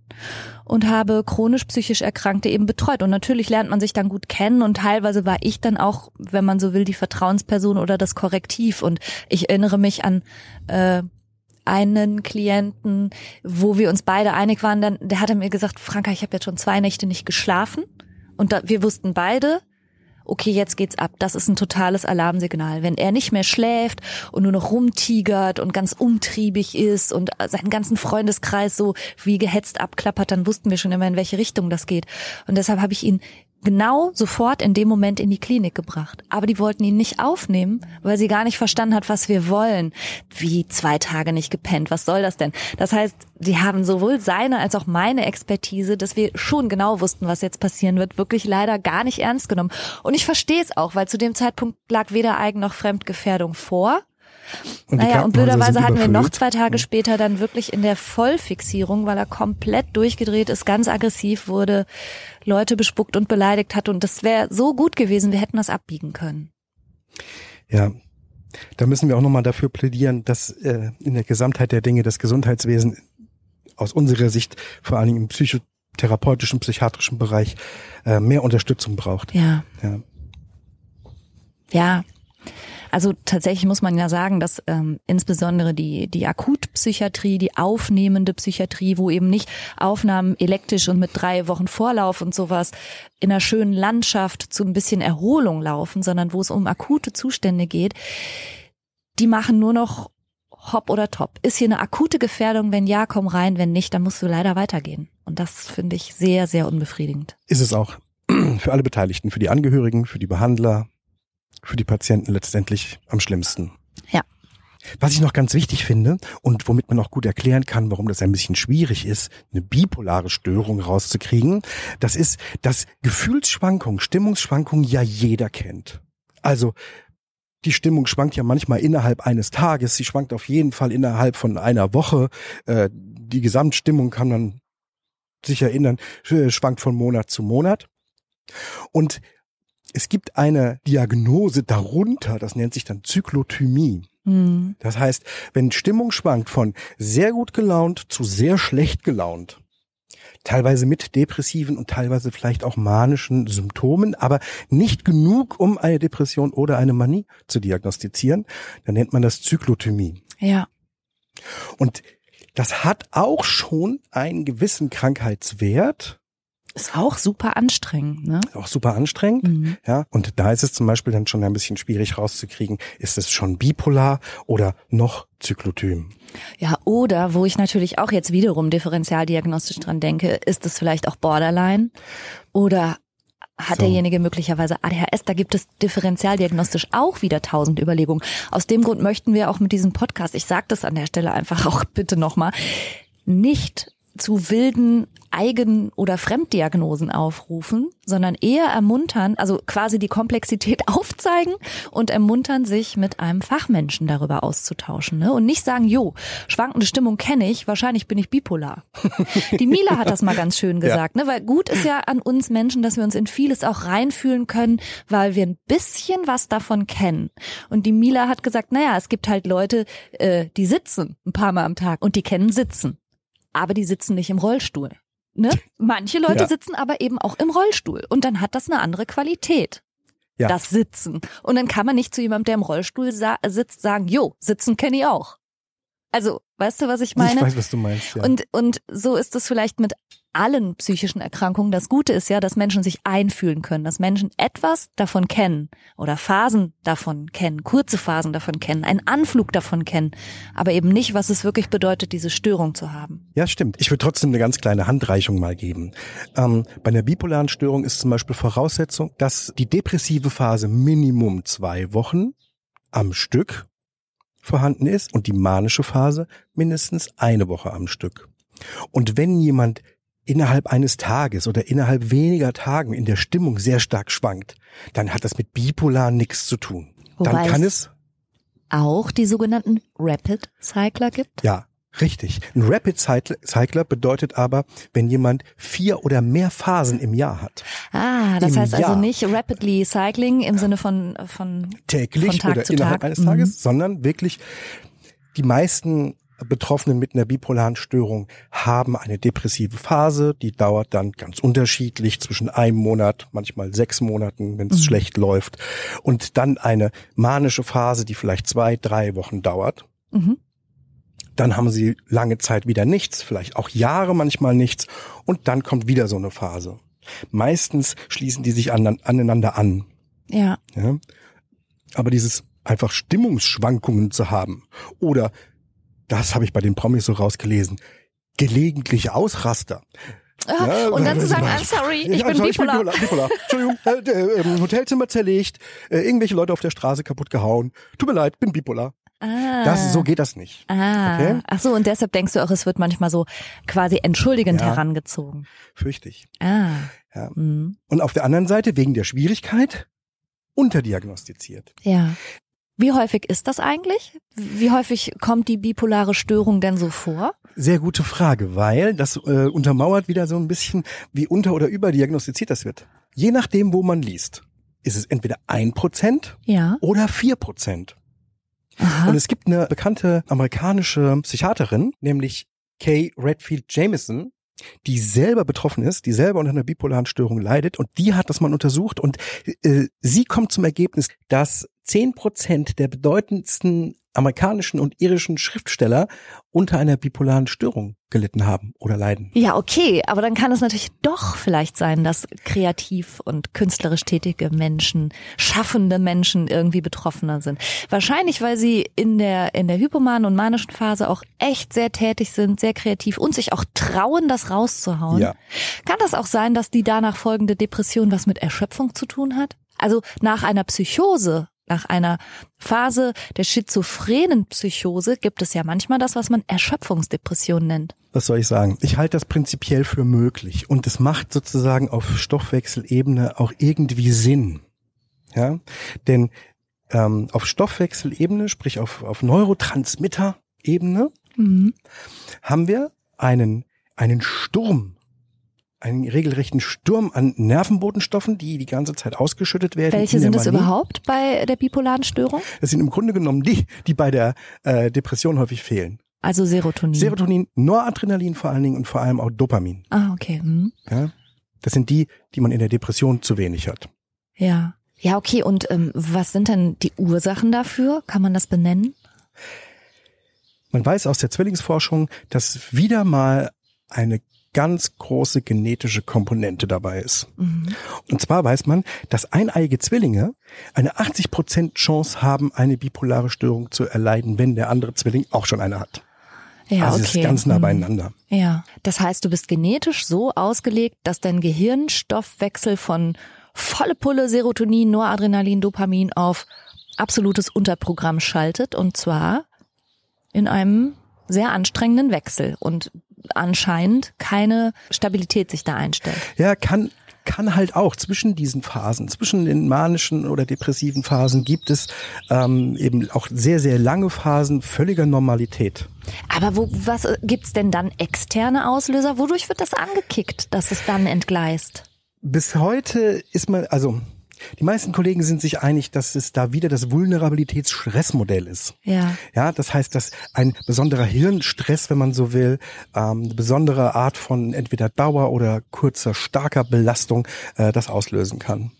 und habe chronisch psychisch Erkrankte eben betreut. Und natürlich lernt man sich dann gut kennen und teilweise war ich dann auch, wenn man so will, die Vertrauensperson oder das Korrektiv. Und ich erinnere mich an äh, einen Klienten, wo wir uns beide einig waren, dann, der hatte mir gesagt, Franka, ich habe jetzt schon zwei Nächte nicht geschlafen. Und da, wir wussten beide, okay, jetzt geht's ab. Das ist ein totales Alarmsignal. Wenn er nicht mehr schläft und nur noch rumtigert und ganz umtriebig ist und seinen ganzen Freundeskreis so wie gehetzt abklappert, dann wussten wir schon immer, in welche Richtung das geht. Und deshalb habe ich ihn genau sofort in dem Moment in die Klinik gebracht. Aber die wollten ihn nicht aufnehmen, weil sie gar nicht verstanden hat, was wir wollen. Wie zwei Tage nicht gepennt, was soll das denn? Das heißt, die haben sowohl seine als auch meine Expertise, dass wir schon genau wussten, was jetzt passieren wird, wirklich leider gar nicht ernst genommen. Und ich verstehe es auch, weil zu dem Zeitpunkt lag weder Eigen noch Fremdgefährdung vor. Und naja, und blöderweise hatten wir noch zwei Tage später dann wirklich in der Vollfixierung, weil er komplett durchgedreht ist, ganz aggressiv wurde, Leute bespuckt und beleidigt hat. Und das wäre so gut gewesen, wir hätten das abbiegen können. Ja, da müssen wir auch nochmal dafür plädieren, dass äh, in der Gesamtheit der Dinge das Gesundheitswesen aus unserer Sicht vor allen Dingen im psychotherapeutischen, psychiatrischen Bereich äh, mehr Unterstützung braucht. Ja. Ja. Ja, also tatsächlich muss man ja sagen, dass ähm, insbesondere die, die Akutpsychiatrie, die aufnehmende Psychiatrie, wo eben nicht Aufnahmen elektrisch und mit drei Wochen Vorlauf und sowas in einer schönen Landschaft zu ein bisschen Erholung laufen, sondern wo es um akute Zustände geht, die machen nur noch hopp oder top. Ist hier eine akute Gefährdung? Wenn ja, komm rein. Wenn nicht, dann musst du leider weitergehen. Und das finde ich sehr, sehr unbefriedigend. Ist es auch. Für alle Beteiligten, für die Angehörigen, für die Behandler, für die Patienten letztendlich am schlimmsten. Ja. Was ich noch ganz wichtig finde und womit man auch gut erklären kann, warum das ein bisschen schwierig ist, eine bipolare Störung rauszukriegen, das ist, dass Gefühlsschwankungen, Stimmungsschwankungen ja jeder kennt. Also die Stimmung schwankt ja manchmal innerhalb eines Tages, sie schwankt auf jeden Fall innerhalb von einer Woche. Äh, die Gesamtstimmung kann man sich erinnern, schwankt von Monat zu Monat. Und es gibt eine Diagnose darunter, das nennt sich dann Zyklothymie. Mhm. Das heißt, wenn Stimmung schwankt von sehr gut gelaunt zu sehr schlecht gelaunt, teilweise mit depressiven und teilweise vielleicht auch manischen Symptomen, aber nicht genug, um eine Depression oder eine Manie zu diagnostizieren, dann nennt man das Zyklothymie. Ja. Und das hat auch schon einen gewissen Krankheitswert, ist auch super anstrengend, ne? Auch super anstrengend, mhm. ja. Und da ist es zum Beispiel dann schon ein bisschen schwierig rauszukriegen, ist es schon bipolar oder noch Zyklothym. Ja, oder wo ich natürlich auch jetzt wiederum differentialdiagnostisch dran denke, ist es vielleicht auch Borderline oder hat so. derjenige möglicherweise ADHS? Da gibt es differentialdiagnostisch auch wieder tausend Überlegungen. Aus dem Grund möchten wir auch mit diesem Podcast, ich sage das an der Stelle einfach auch bitte nochmal, nicht zu wilden Eigen- oder Fremddiagnosen aufrufen, sondern eher ermuntern, also quasi die Komplexität [laughs] aufzeigen und ermuntern, sich mit einem Fachmenschen darüber auszutauschen. Ne? Und nicht sagen, jo, schwankende Stimmung kenne ich, wahrscheinlich bin ich bipolar. [laughs] Die Mila hat das mal ganz schön gesagt, ja. ne? weil gut ist ja an uns Menschen, dass wir uns in vieles auch reinfühlen können, weil wir ein bisschen was davon kennen. Und die Mila hat gesagt, naja, es gibt halt Leute, äh, die sitzen ein paar Mal am Tag und die kennen Sitzen aber die sitzen nicht im Rollstuhl. Ne? Manche Leute ja. sitzen aber eben auch im Rollstuhl und dann hat das eine andere Qualität. Ja. Das Sitzen. Und dann kann man nicht zu jemandem, der im Rollstuhl sa sitzt, sagen, jo, sitzen kenne ich auch. Also, weißt du, was ich meine? Ich weiß, was du meinst, ja. Und, und so ist es vielleicht mit allen psychischen Erkrankungen. Das Gute ist ja, dass Menschen sich einfühlen können, dass Menschen etwas davon kennen oder Phasen davon kennen, kurze Phasen davon kennen, einen Anflug davon kennen, aber eben nicht, was es wirklich bedeutet, diese Störung zu haben. Ja, stimmt. Ich würde trotzdem eine ganz kleine Handreichung mal geben. Ähm, bei einer bipolaren Störung ist zum Beispiel Voraussetzung, dass die depressive Phase Minimum zwei Wochen am Stück vorhanden ist und die manische Phase mindestens eine Woche am Stück. Und wenn jemand innerhalb eines Tages oder innerhalb weniger Tagen in der Stimmung sehr stark schwankt, dann hat das mit bipolar nichts zu tun. Wobei dann kann es auch die sogenannten Rapid Cycler gibt? Ja, richtig. Ein Rapid Cycler bedeutet aber, wenn jemand vier oder mehr Phasen im Jahr hat. Ah, das Im heißt also Jahr. also nicht rapidly cycling im Sinne von von täglich von Tag oder innerhalb Tag. eines Tages, mhm. sondern wirklich die meisten Betroffenen mit einer bipolaren Störung haben eine depressive Phase, die dauert dann ganz unterschiedlich zwischen einem Monat, manchmal sechs Monaten, wenn es mhm. schlecht läuft, und dann eine manische Phase, die vielleicht zwei, drei Wochen dauert. Mhm. Dann haben sie lange Zeit wieder nichts, vielleicht auch Jahre manchmal nichts, und dann kommt wieder so eine Phase. Meistens schließen die sich an, aneinander an. Ja. Ja? Aber dieses einfach Stimmungsschwankungen zu haben oder das habe ich bei den Promis so rausgelesen, gelegentliche Ausraster. Ah, Ja, und dann zu sagen, I'm sorry, [laughs] ich Ja, bin sorry, bipolar. bipolar. bipolar. Entschuldigung, äh, äh, ähm, Hotelzimmer zerlegt, äh, irgendwelche Leute auf der Straße kaputt gehauen. Tut mir leid, bin bipolar. Ah. Das, so geht das nicht. Ah, Okay. ach so, und deshalb denkst du auch, es wird manchmal so quasi entschuldigend Ja. herangezogen. Fürchte ich. Ah. Ja. Mhm. Und auf der anderen Seite, wegen der Schwierigkeit, unterdiagnostiziert. Ja. Wie häufig ist das eigentlich? Wie häufig kommt die bipolare Störung denn so vor? Sehr gute Frage, weil das äh, untermauert wieder so ein bisschen, wie unter- oder überdiagnostiziert das wird. Je nachdem, wo man liest, ist es entweder ein Prozent Ja. oder vier Prozent. Aha. Und es gibt eine bekannte amerikanische Psychiaterin, nämlich Kay Redfield Jameson, die selber betroffen ist, die selber unter einer bipolaren Störung leidet und die hat das mal untersucht und äh, sie kommt zum Ergebnis, dass zehn Prozent der bedeutendsten amerikanischen und irischen Schriftsteller unter einer bipolaren Störung gelitten haben oder leiden. Ja, okay, aber dann kann es natürlich doch vielleicht sein, dass kreativ und künstlerisch tätige Menschen, schaffende Menschen irgendwie betroffener sind. Wahrscheinlich, weil sie in der in der hypomanen und manischen Phase auch echt sehr tätig sind, sehr kreativ und sich auch trauen, das rauszuhauen. Ja. Kann das auch sein, dass die danach folgende Depression was mit Erschöpfung zu tun hat? Also nach einer Psychose, nach einer Phase der schizophrenen Psychose gibt es ja manchmal das, was man Erschöpfungsdepression nennt. Was soll ich sagen? Ich halte das prinzipiell für möglich und es macht sozusagen auf Stoffwechselebene auch irgendwie Sinn. Ja, denn ähm, auf Stoffwechselebene, sprich auf, auf Neurotransmitter-Ebene, Mhm. haben wir einen, einen Sturm, einen regelrechten Sturm an Nervenbotenstoffen, die die ganze Zeit ausgeschüttet werden. Welche sind es überhaupt bei der bipolaren Störung? Das sind im Grunde genommen die, die bei der äh, Depression häufig fehlen. Also Serotonin. Serotonin, Noradrenalin vor allen Dingen und vor allem auch Dopamin. ah, okay. Hm. Ja? Das sind die, die man in der Depression zu wenig hat. Ja. Ja, okay. Und ähm, was sind denn die Ursachen dafür? Kann man das benennen? Man weiß aus der Zwillingsforschung, dass wieder mal eine ganz große genetische Komponente dabei ist. Mhm. Und zwar weiß man, dass eineiige Zwillinge eine 80% Chance haben, eine bipolare Störung zu erleiden, wenn der andere Zwilling auch schon eine hat. Ja, also es okay. ist ganz nah Mhm. beieinander. Ja. Das heißt, du bist genetisch so ausgelegt, dass dein Gehirnstoffwechsel von volle Pulle Serotonin, Noradrenalin, Dopamin auf absolutes Unterprogramm schaltet und zwar in einem sehr anstrengenden Wechsel und anscheinend keine Stabilität sich da einstellt. Ja, kann kann halt auch zwischen diesen Phasen, zwischen den manischen oder depressiven Phasen gibt es ähm, eben auch sehr, sehr lange Phasen völliger Normalität. Aber wo, was äh, gibt's denn dann externe Auslöser? Wodurch wird das angekickt, dass es dann entgleist? Bis heute ist man, also die meisten Kollegen sind sich einig, dass es da wieder das Vulnerabilitätsstressmodell ist. Ja. Ja, das heißt, dass ein besonderer Hirnstress, wenn man so will, ähm, eine besondere Art von entweder Dauer oder kurzer, starker Belastung äh, das auslösen kann.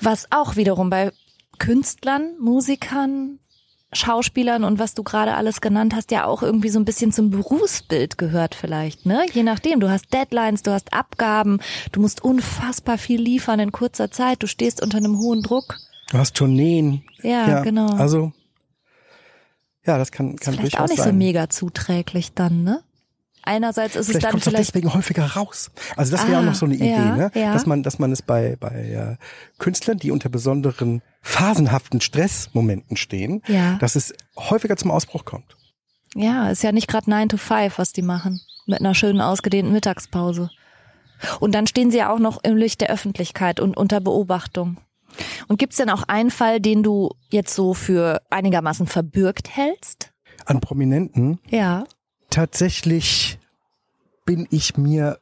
Was auch wiederum bei Künstlern, Musikern, Schauspielern und was du gerade alles genannt hast, ja auch irgendwie so ein bisschen zum Berufsbild gehört vielleicht, ne? Je nachdem, du hast Deadlines, du hast Abgaben, du musst unfassbar viel liefern in kurzer Zeit, du stehst unter einem hohen Druck. Du hast Tourneen. Ja, genau. Also ja, das kann, Ist kann vielleicht durchaus auch nicht so sein. mega zuträglich dann, ne? Einerseits ist Vielleicht es dann kommt vielleicht deswegen häufiger raus. Also das wäre Ah, auch noch so eine Idee, ja, ne? ja. dass man, dass man es bei bei äh, Künstlern, die unter besonderen phasenhaften Stressmomenten stehen, Ja. dass es häufiger zum Ausbruch kommt. Ja, ist ja nicht gerade 9 to 5, was die machen. Mit einer schönen ausgedehnten Mittagspause. Und dann stehen sie ja auch noch im Licht der Öffentlichkeit und unter Beobachtung. Und gibt's denn auch einen Fall, den du jetzt so für einigermaßen verbürgt hältst? An Prominenten Ja. Tatsächlich bin ich mir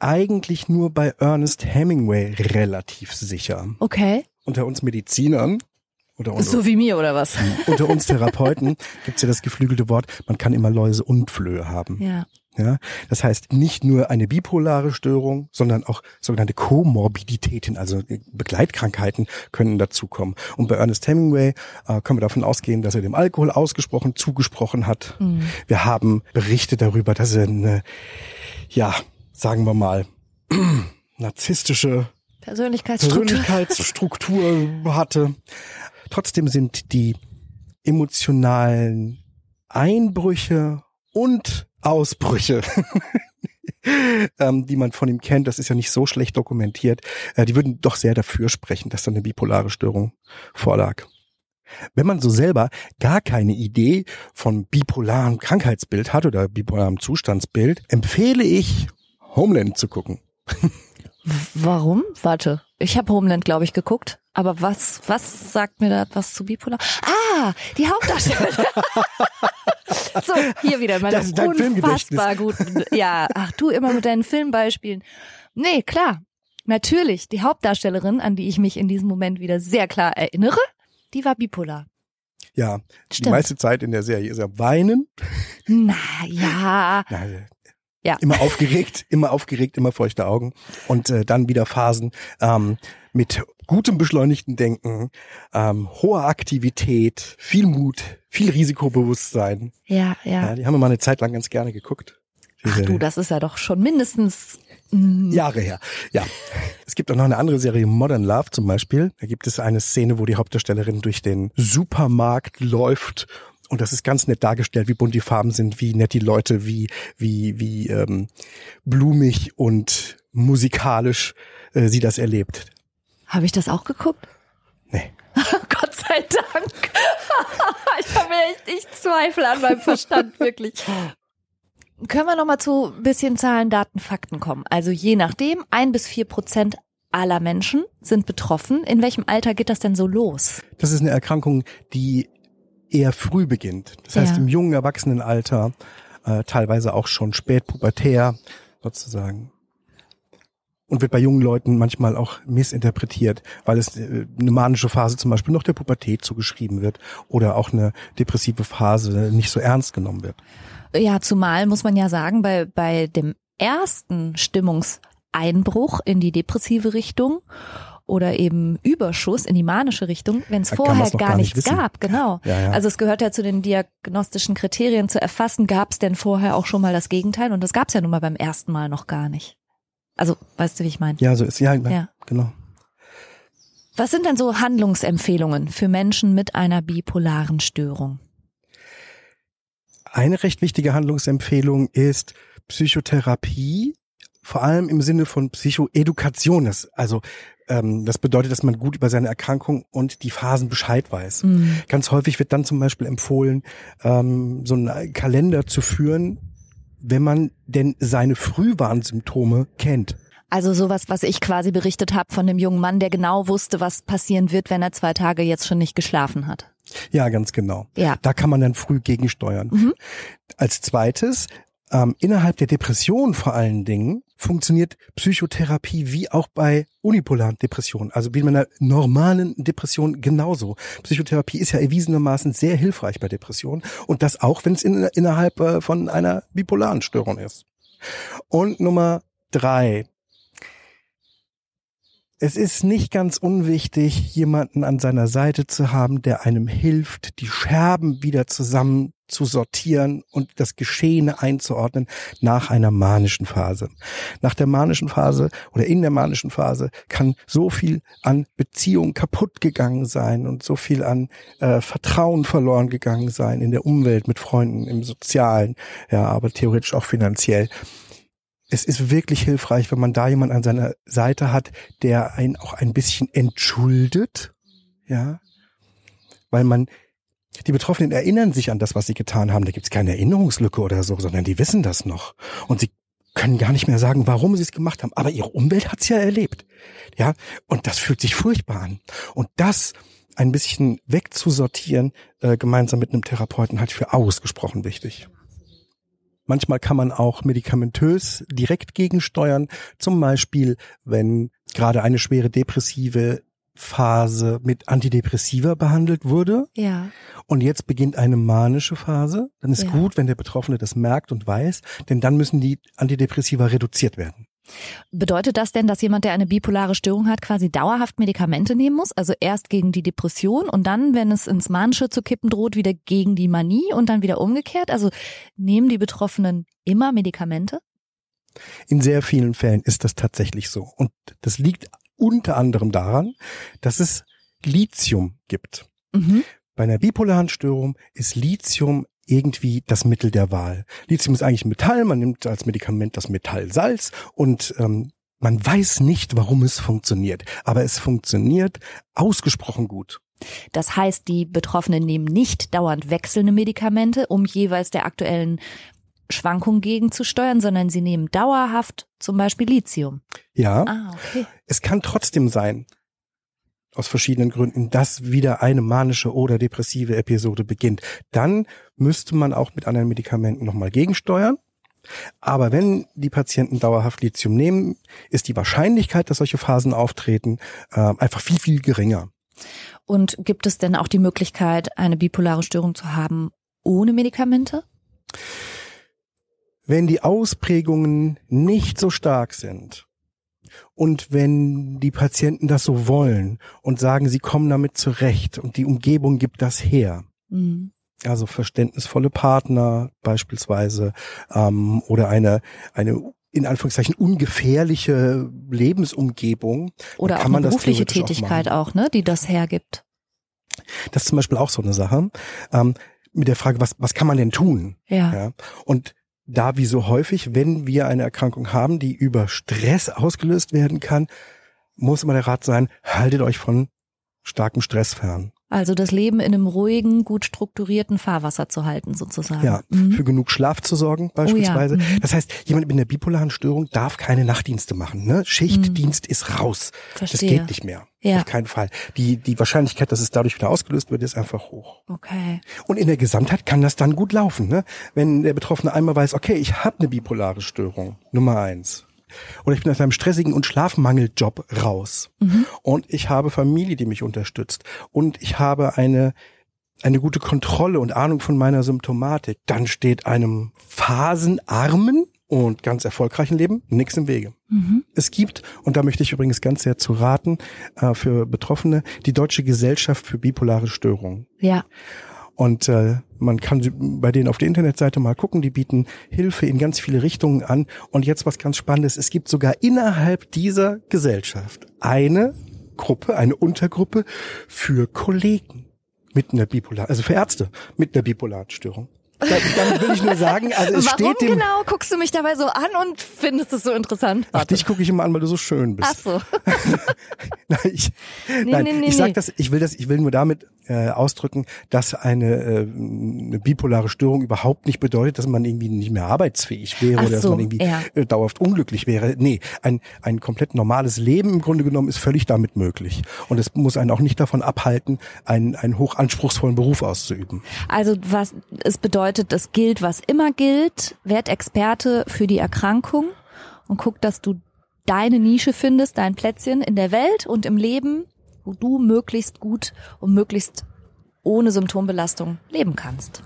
eigentlich nur bei Ernest Hemingway relativ sicher. Okay. Unter uns Medizinern oder unter, So wie mir oder was? unter uns Therapeuten [laughs] gibt's ja das geflügelte Wort, man kann immer Läuse und Flöhe haben. Ja. Ja, das heißt nicht nur eine bipolare Störung, sondern auch sogenannte Komorbiditäten, also Begleitkrankheiten können dazukommen. Und bei Ernest Hemingway äh, können wir davon ausgehen, dass er dem Alkohol ausgesprochen zugesprochen hat. Wir haben Berichte darüber, dass er eine, ja, sagen wir mal, [clears throat] narzisstische Persönlichkeitsstruktur. Persönlichkeitsstruktur hatte. Trotzdem sind die emotionalen Einbrüche und Ausbrüche, [laughs] ähm, die man von ihm kennt, das ist ja nicht so schlecht dokumentiert, äh, die würden doch sehr dafür sprechen, dass da eine bipolare Störung vorlag. Wenn man so selber gar keine Idee von bipolarem Krankheitsbild hat oder bipolarem Zustandsbild, empfehle ich, Homeland zu gucken. [laughs] Warum? Warte, ich habe Homeland, glaube ich, geguckt. Aber was, was sagt mir da was zu bipolar? Ah, die Hauptdarstellerin. [laughs] so, hier wieder meine Das ist dein unfassbar guten. Ja, ach du immer mit deinen Filmbeispielen. Nee, klar. Natürlich, die Hauptdarstellerin, an die ich mich in diesem Moment wieder sehr klar erinnere, die war bipolar. Ja, die Stimmt. meiste Zeit in der Serie ist er weinen. Na ja, [laughs] Ja, Ja. Immer aufgeregt, immer aufgeregt, immer feuchte Augen. Und äh, dann wieder Phasen ähm, mit gutem beschleunigten Denken, ähm, hoher Aktivität, viel Mut, viel Risikobewusstsein. ja, ja. Ja, die haben wir mal eine Zeit lang ganz gerne geguckt. Ach du, das ist ja doch schon mindestens. mm, Jahre her. Ja. Es gibt auch noch eine andere Serie, Modern Love zum Beispiel. Da gibt es eine Szene, wo die Hauptdarstellerin durch den Supermarkt läuft. Und das ist ganz nett dargestellt, wie bunt die Farben sind, wie nett die Leute, wie, wie, wie ähm, blumig und musikalisch äh, sie das erlebt. Habe ich das auch geguckt? Nee. [laughs] Gott sei Dank. [laughs] ich habe echt, ich zweifle an meinem Verstand, [laughs] wirklich. Können wir noch mal zu ein bisschen Zahlen, Daten, Fakten kommen? Also je nachdem, ein bis vier Prozent aller Menschen sind betroffen. In welchem Alter geht das denn so los? Das ist eine Erkrankung, die eher früh beginnt. Das heißt Ja. im jungen Erwachsenenalter, äh, teilweise auch schon spätpubertär sozusagen. Und wird bei jungen Leuten manchmal auch missinterpretiert, weil es äh, eine manische Phase zum Beispiel noch der Pubertät zugeschrieben wird oder auch eine depressive Phase nicht so ernst genommen wird. Ja, zumal muss man ja sagen, bei, bei dem ersten Stimmungseinbruch in die depressive Richtung oder eben Überschuss in die manische Richtung, wenn es vorher gar, gar nicht nichts wissen. gab, genau. Ja, ja. Also es gehört ja zu den diagnostischen Kriterien zu erfassen, gab es denn vorher auch schon mal das Gegenteil? Und das gab es ja nun mal beim ersten Mal noch gar nicht. Also, weißt du, wie ich meine? Ja, so ist ja, Ja. genau. Was sind denn so Handlungsempfehlungen für Menschen mit einer bipolaren Störung? Eine recht wichtige Handlungsempfehlung ist Psychotherapie, vor allem im Sinne von Psychoedukation. Das, also ähm, das bedeutet, dass man gut über seine Erkrankung und die Phasen Bescheid weiß. Mhm. Ganz häufig wird dann zum Beispiel empfohlen, ähm, so einen Kalender zu führen, wenn man denn seine Frühwarnsymptome kennt. Also sowas, was ich quasi berichtet habe von dem jungen Mann, der genau wusste, was passieren wird, wenn er zwei Tage jetzt schon nicht geschlafen hat. Ja, ganz genau. Ja. Da kann man dann früh gegensteuern. Mhm. Als zweites, ähm, innerhalb der Depression vor allen Dingen, funktioniert Psychotherapie wie auch bei unipolaren Depressionen, also wie bei einer normalen Depression genauso. Psychotherapie ist ja erwiesenermaßen sehr hilfreich bei Depressionen und das auch, wenn es in, innerhalb äh, von einer bipolaren Störung ist. Und Nummer drei. Es ist nicht ganz unwichtig, jemanden an seiner Seite zu haben, der einem hilft, die Scherben wieder zusammen zu sortieren und das Geschehene einzuordnen nach einer manischen Phase. Nach der manischen Phase oder in der manischen Phase kann so viel an Beziehung kaputt gegangen sein und so viel an äh, Vertrauen verloren gegangen sein in der Umwelt, mit Freunden, im Sozialen, ja, aber theoretisch auch finanziell es ist wirklich hilfreich, wenn man da jemand an seiner Seite hat, der einen auch ein bisschen entschuldet, ja, weil man die Betroffenen erinnern sich an das, was sie getan haben. Da gibt's keine Erinnerungslücke oder so, sondern die wissen das noch und sie können gar nicht mehr sagen, warum sie es gemacht haben. Aber ihre Umwelt hat's ja erlebt, ja, und das fühlt sich furchtbar an. Und das ein bisschen wegzusortieren, äh, gemeinsam mit einem Therapeuten, halte ich für ausgesprochen wichtig. Manchmal kann man auch medikamentös direkt gegensteuern. Zum Beispiel, wenn gerade eine schwere depressive Phase mit Antidepressiva behandelt wurde Ja. und jetzt beginnt eine manische Phase, dann ist Ja. gut, wenn der Betroffene das merkt und weiß, denn dann müssen die Antidepressiva reduziert werden. Bedeutet das denn, dass jemand, der eine bipolare Störung hat, quasi dauerhaft Medikamente nehmen muss? Also erst gegen die Depression und dann, wenn es ins Manische zu kippen droht, wieder gegen die Manie und dann wieder umgekehrt? Also nehmen die Betroffenen immer Medikamente? In sehr vielen Fällen ist das tatsächlich so. Und das liegt unter anderem daran, dass es Lithium gibt. Mhm. Bei einer bipolaren Störung ist Lithium irgendwie das Mittel der Wahl. Lithium ist eigentlich Metall, man nimmt als Medikament das Metall Salz und ähm, man weiß nicht, warum es funktioniert, aber es funktioniert ausgesprochen gut. Das heißt, die Betroffenen nehmen nicht dauernd wechselnde Medikamente, um jeweils der aktuellen Schwankung gegenzusteuern, sondern sie nehmen dauerhaft zum Beispiel Lithium. Ja, Ah, okay. es kann trotzdem sein, aus verschiedenen Gründen, dass wieder eine manische oder depressive Episode beginnt. Dann müsste man auch mit anderen Medikamenten nochmal gegensteuern. Aber wenn die Patienten dauerhaft Lithium nehmen, ist die Wahrscheinlichkeit, dass solche Phasen auftreten, äh, einfach viel, viel geringer. Und gibt es denn auch die Möglichkeit, eine bipolare Störung zu haben ohne Medikamente? Wenn die Ausprägungen nicht so stark sind und wenn die Patienten das so wollen und sagen, sie kommen damit zurecht und die Umgebung gibt das her, Mhm. also verständnisvolle Partner beispielsweise ähm, oder eine eine in Anführungszeichen ungefährliche Lebensumgebung. Oder auch eine berufliche auch Tätigkeit machen. auch, ne, die das hergibt. Das ist zum Beispiel auch so eine Sache ähm, mit der Frage, was was kann man denn tun? Ja. Ja. Und da wie so häufig, wenn wir eine Erkrankung haben, die über Stress ausgelöst werden kann, muss immer der Rat sein, haltet euch von starkem Stress fern. Also das Leben in einem ruhigen, gut strukturierten Fahrwasser zu halten, sozusagen. Ja, Mhm. für genug Schlaf zu sorgen beispielsweise. mhm. Das heißt, jemand mit einer bipolaren Störung darf keine Nachtdienste machen. Ne? Schichtdienst ist raus. Das Verstehe. geht nicht mehr. Ja. Auf keinen Fall. Die, die Wahrscheinlichkeit, dass es dadurch wieder ausgelöst wird, ist einfach hoch. Okay. Und in der Gesamtheit kann das dann gut laufen. Ne? Wenn der Betroffene einmal weiß, okay, ich habe eine bipolare Störung, Nummer eins. Oder ich bin aus einem stressigen und Schlafmangeljob raus. Und ich habe Familie, die mich unterstützt. Und ich habe eine, eine gute Kontrolle und Ahnung von meiner Symptomatik. Dann steht einem phasenarmen und ganz erfolgreichen Leben nichts im Wege. Mhm. Es gibt, und da möchte ich übrigens ganz sehr zu raten, äh, für Betroffene, die Deutsche Gesellschaft für bipolare Störungen. Ja. Und äh, man kann bei denen auf der Internetseite mal gucken, die bieten Hilfe in ganz viele Richtungen an. Und jetzt was ganz Spannendes, es gibt sogar innerhalb dieser Gesellschaft eine Gruppe, eine Untergruppe für Kollegen mit einer Bipolar, also für Ärzte mit einer bipolaren Störung. Da- Damit will ich nur sagen, also es Warum steht dem, genau guckst du mich dabei so an und findest es so interessant? Ach, dich gucke ich immer an, weil du so schön bist. Ach so. [laughs] Nein, ich, Nee, nein, nee, nee, ich sag das, ich will das, ich will nur damit äh, ausdrücken, dass eine, äh, eine bipolare Störung überhaupt nicht bedeutet, dass man irgendwie nicht mehr arbeitsfähig wäre Ach oder dass man irgendwie ja. äh, dauerhaft unglücklich wäre. Nee, ein, ein komplett normales Leben im Grunde genommen ist völlig damit möglich. Und es muss einen auch nicht davon abhalten, einen, einen hochanspruchsvollen Beruf auszuüben. Also was es bedeutet, es gilt, was immer gilt, werd Experte für die Erkrankung und guck, dass du deine Nische findest, dein Plätzchen in der Welt und im Leben, wo du möglichst gut und möglichst ohne Symptombelastung leben kannst.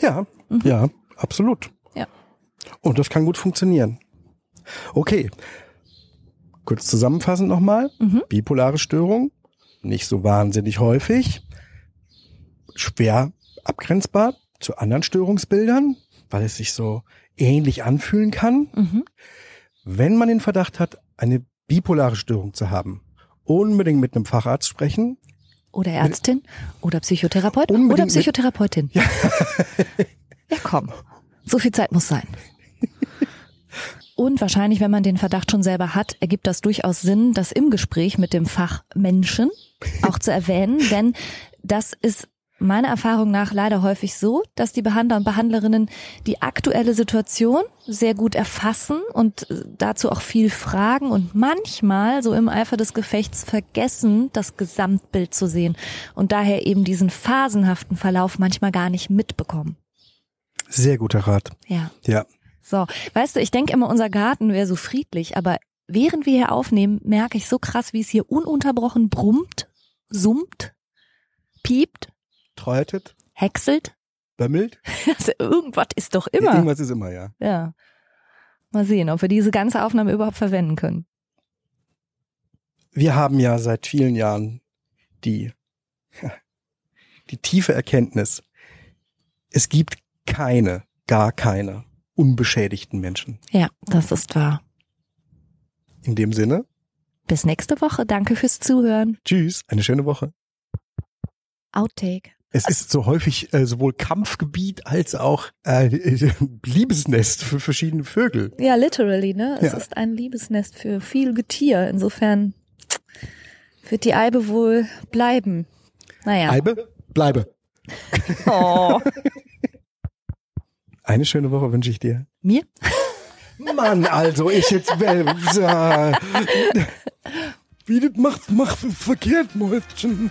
Ja, ja, absolut. Ja. Und das kann gut funktionieren. Okay. Kurz zusammenfassend nochmal. Bipolare Störung. Nicht so wahnsinnig häufig. Schwer abgrenzbar zu anderen Störungsbildern, weil es sich so ähnlich anfühlen kann. Mhm. Wenn man den Verdacht hat, eine bipolare Störung zu haben, unbedingt mit einem Facharzt sprechen. Oder Ärztin oder Psychotherapeut oder mit- Psychotherapeutin. Ja. [laughs] ja, komm. So viel Zeit muss sein. Und wahrscheinlich, wenn man den Verdacht schon selber hat, ergibt das durchaus Sinn, das im Gespräch mit dem Fachmenschen auch zu erwähnen, denn das ist meiner Erfahrung nach leider häufig so, dass die Behandler und Behandlerinnen die aktuelle Situation sehr gut erfassen und äh, dazu auch viel fragen und manchmal so im Eifer des Gefechts vergessen, das Gesamtbild zu sehen und daher eben diesen phasenhaften Verlauf manchmal gar nicht mitbekommen. Sehr guter Rat. Ja. Ja. So, weißt du, ich denke immer, unser Garten wäre so friedlich, aber während wir hier aufnehmen, merke ich so krass, wie es hier ununterbrochen brummt, summt, piept, Treutet, häckselt. bömmelt. [laughs] Also irgendwas ist doch immer. Irgendwas ist immer, ja. Ja. Mal sehen, ob wir diese ganze Aufnahme überhaupt verwenden können. Wir haben ja seit vielen Jahren die, [laughs] die tiefe Erkenntnis, es gibt keine, gar keine unbeschädigten Menschen. Ja, das ist wahr. In dem Sinne, Bis nächste Woche. Danke fürs Zuhören. Tschüss, eine schöne Woche. Outtake. Es ist so häufig äh, sowohl Kampfgebiet als auch äh, [laughs] Liebesnest für verschiedene Vögel. Ja, literally, ne? Es Ja. ist ein Liebesnest für viel Getier. Insofern wird die Eibe wohl bleiben. Naja. Eibe, bleibe. Oh. [laughs] Eine schöne Woche wünsche ich dir. Mir? Mann, also ich jetzt äh, [laughs] wie das macht, macht verkehrt, Mäuschen.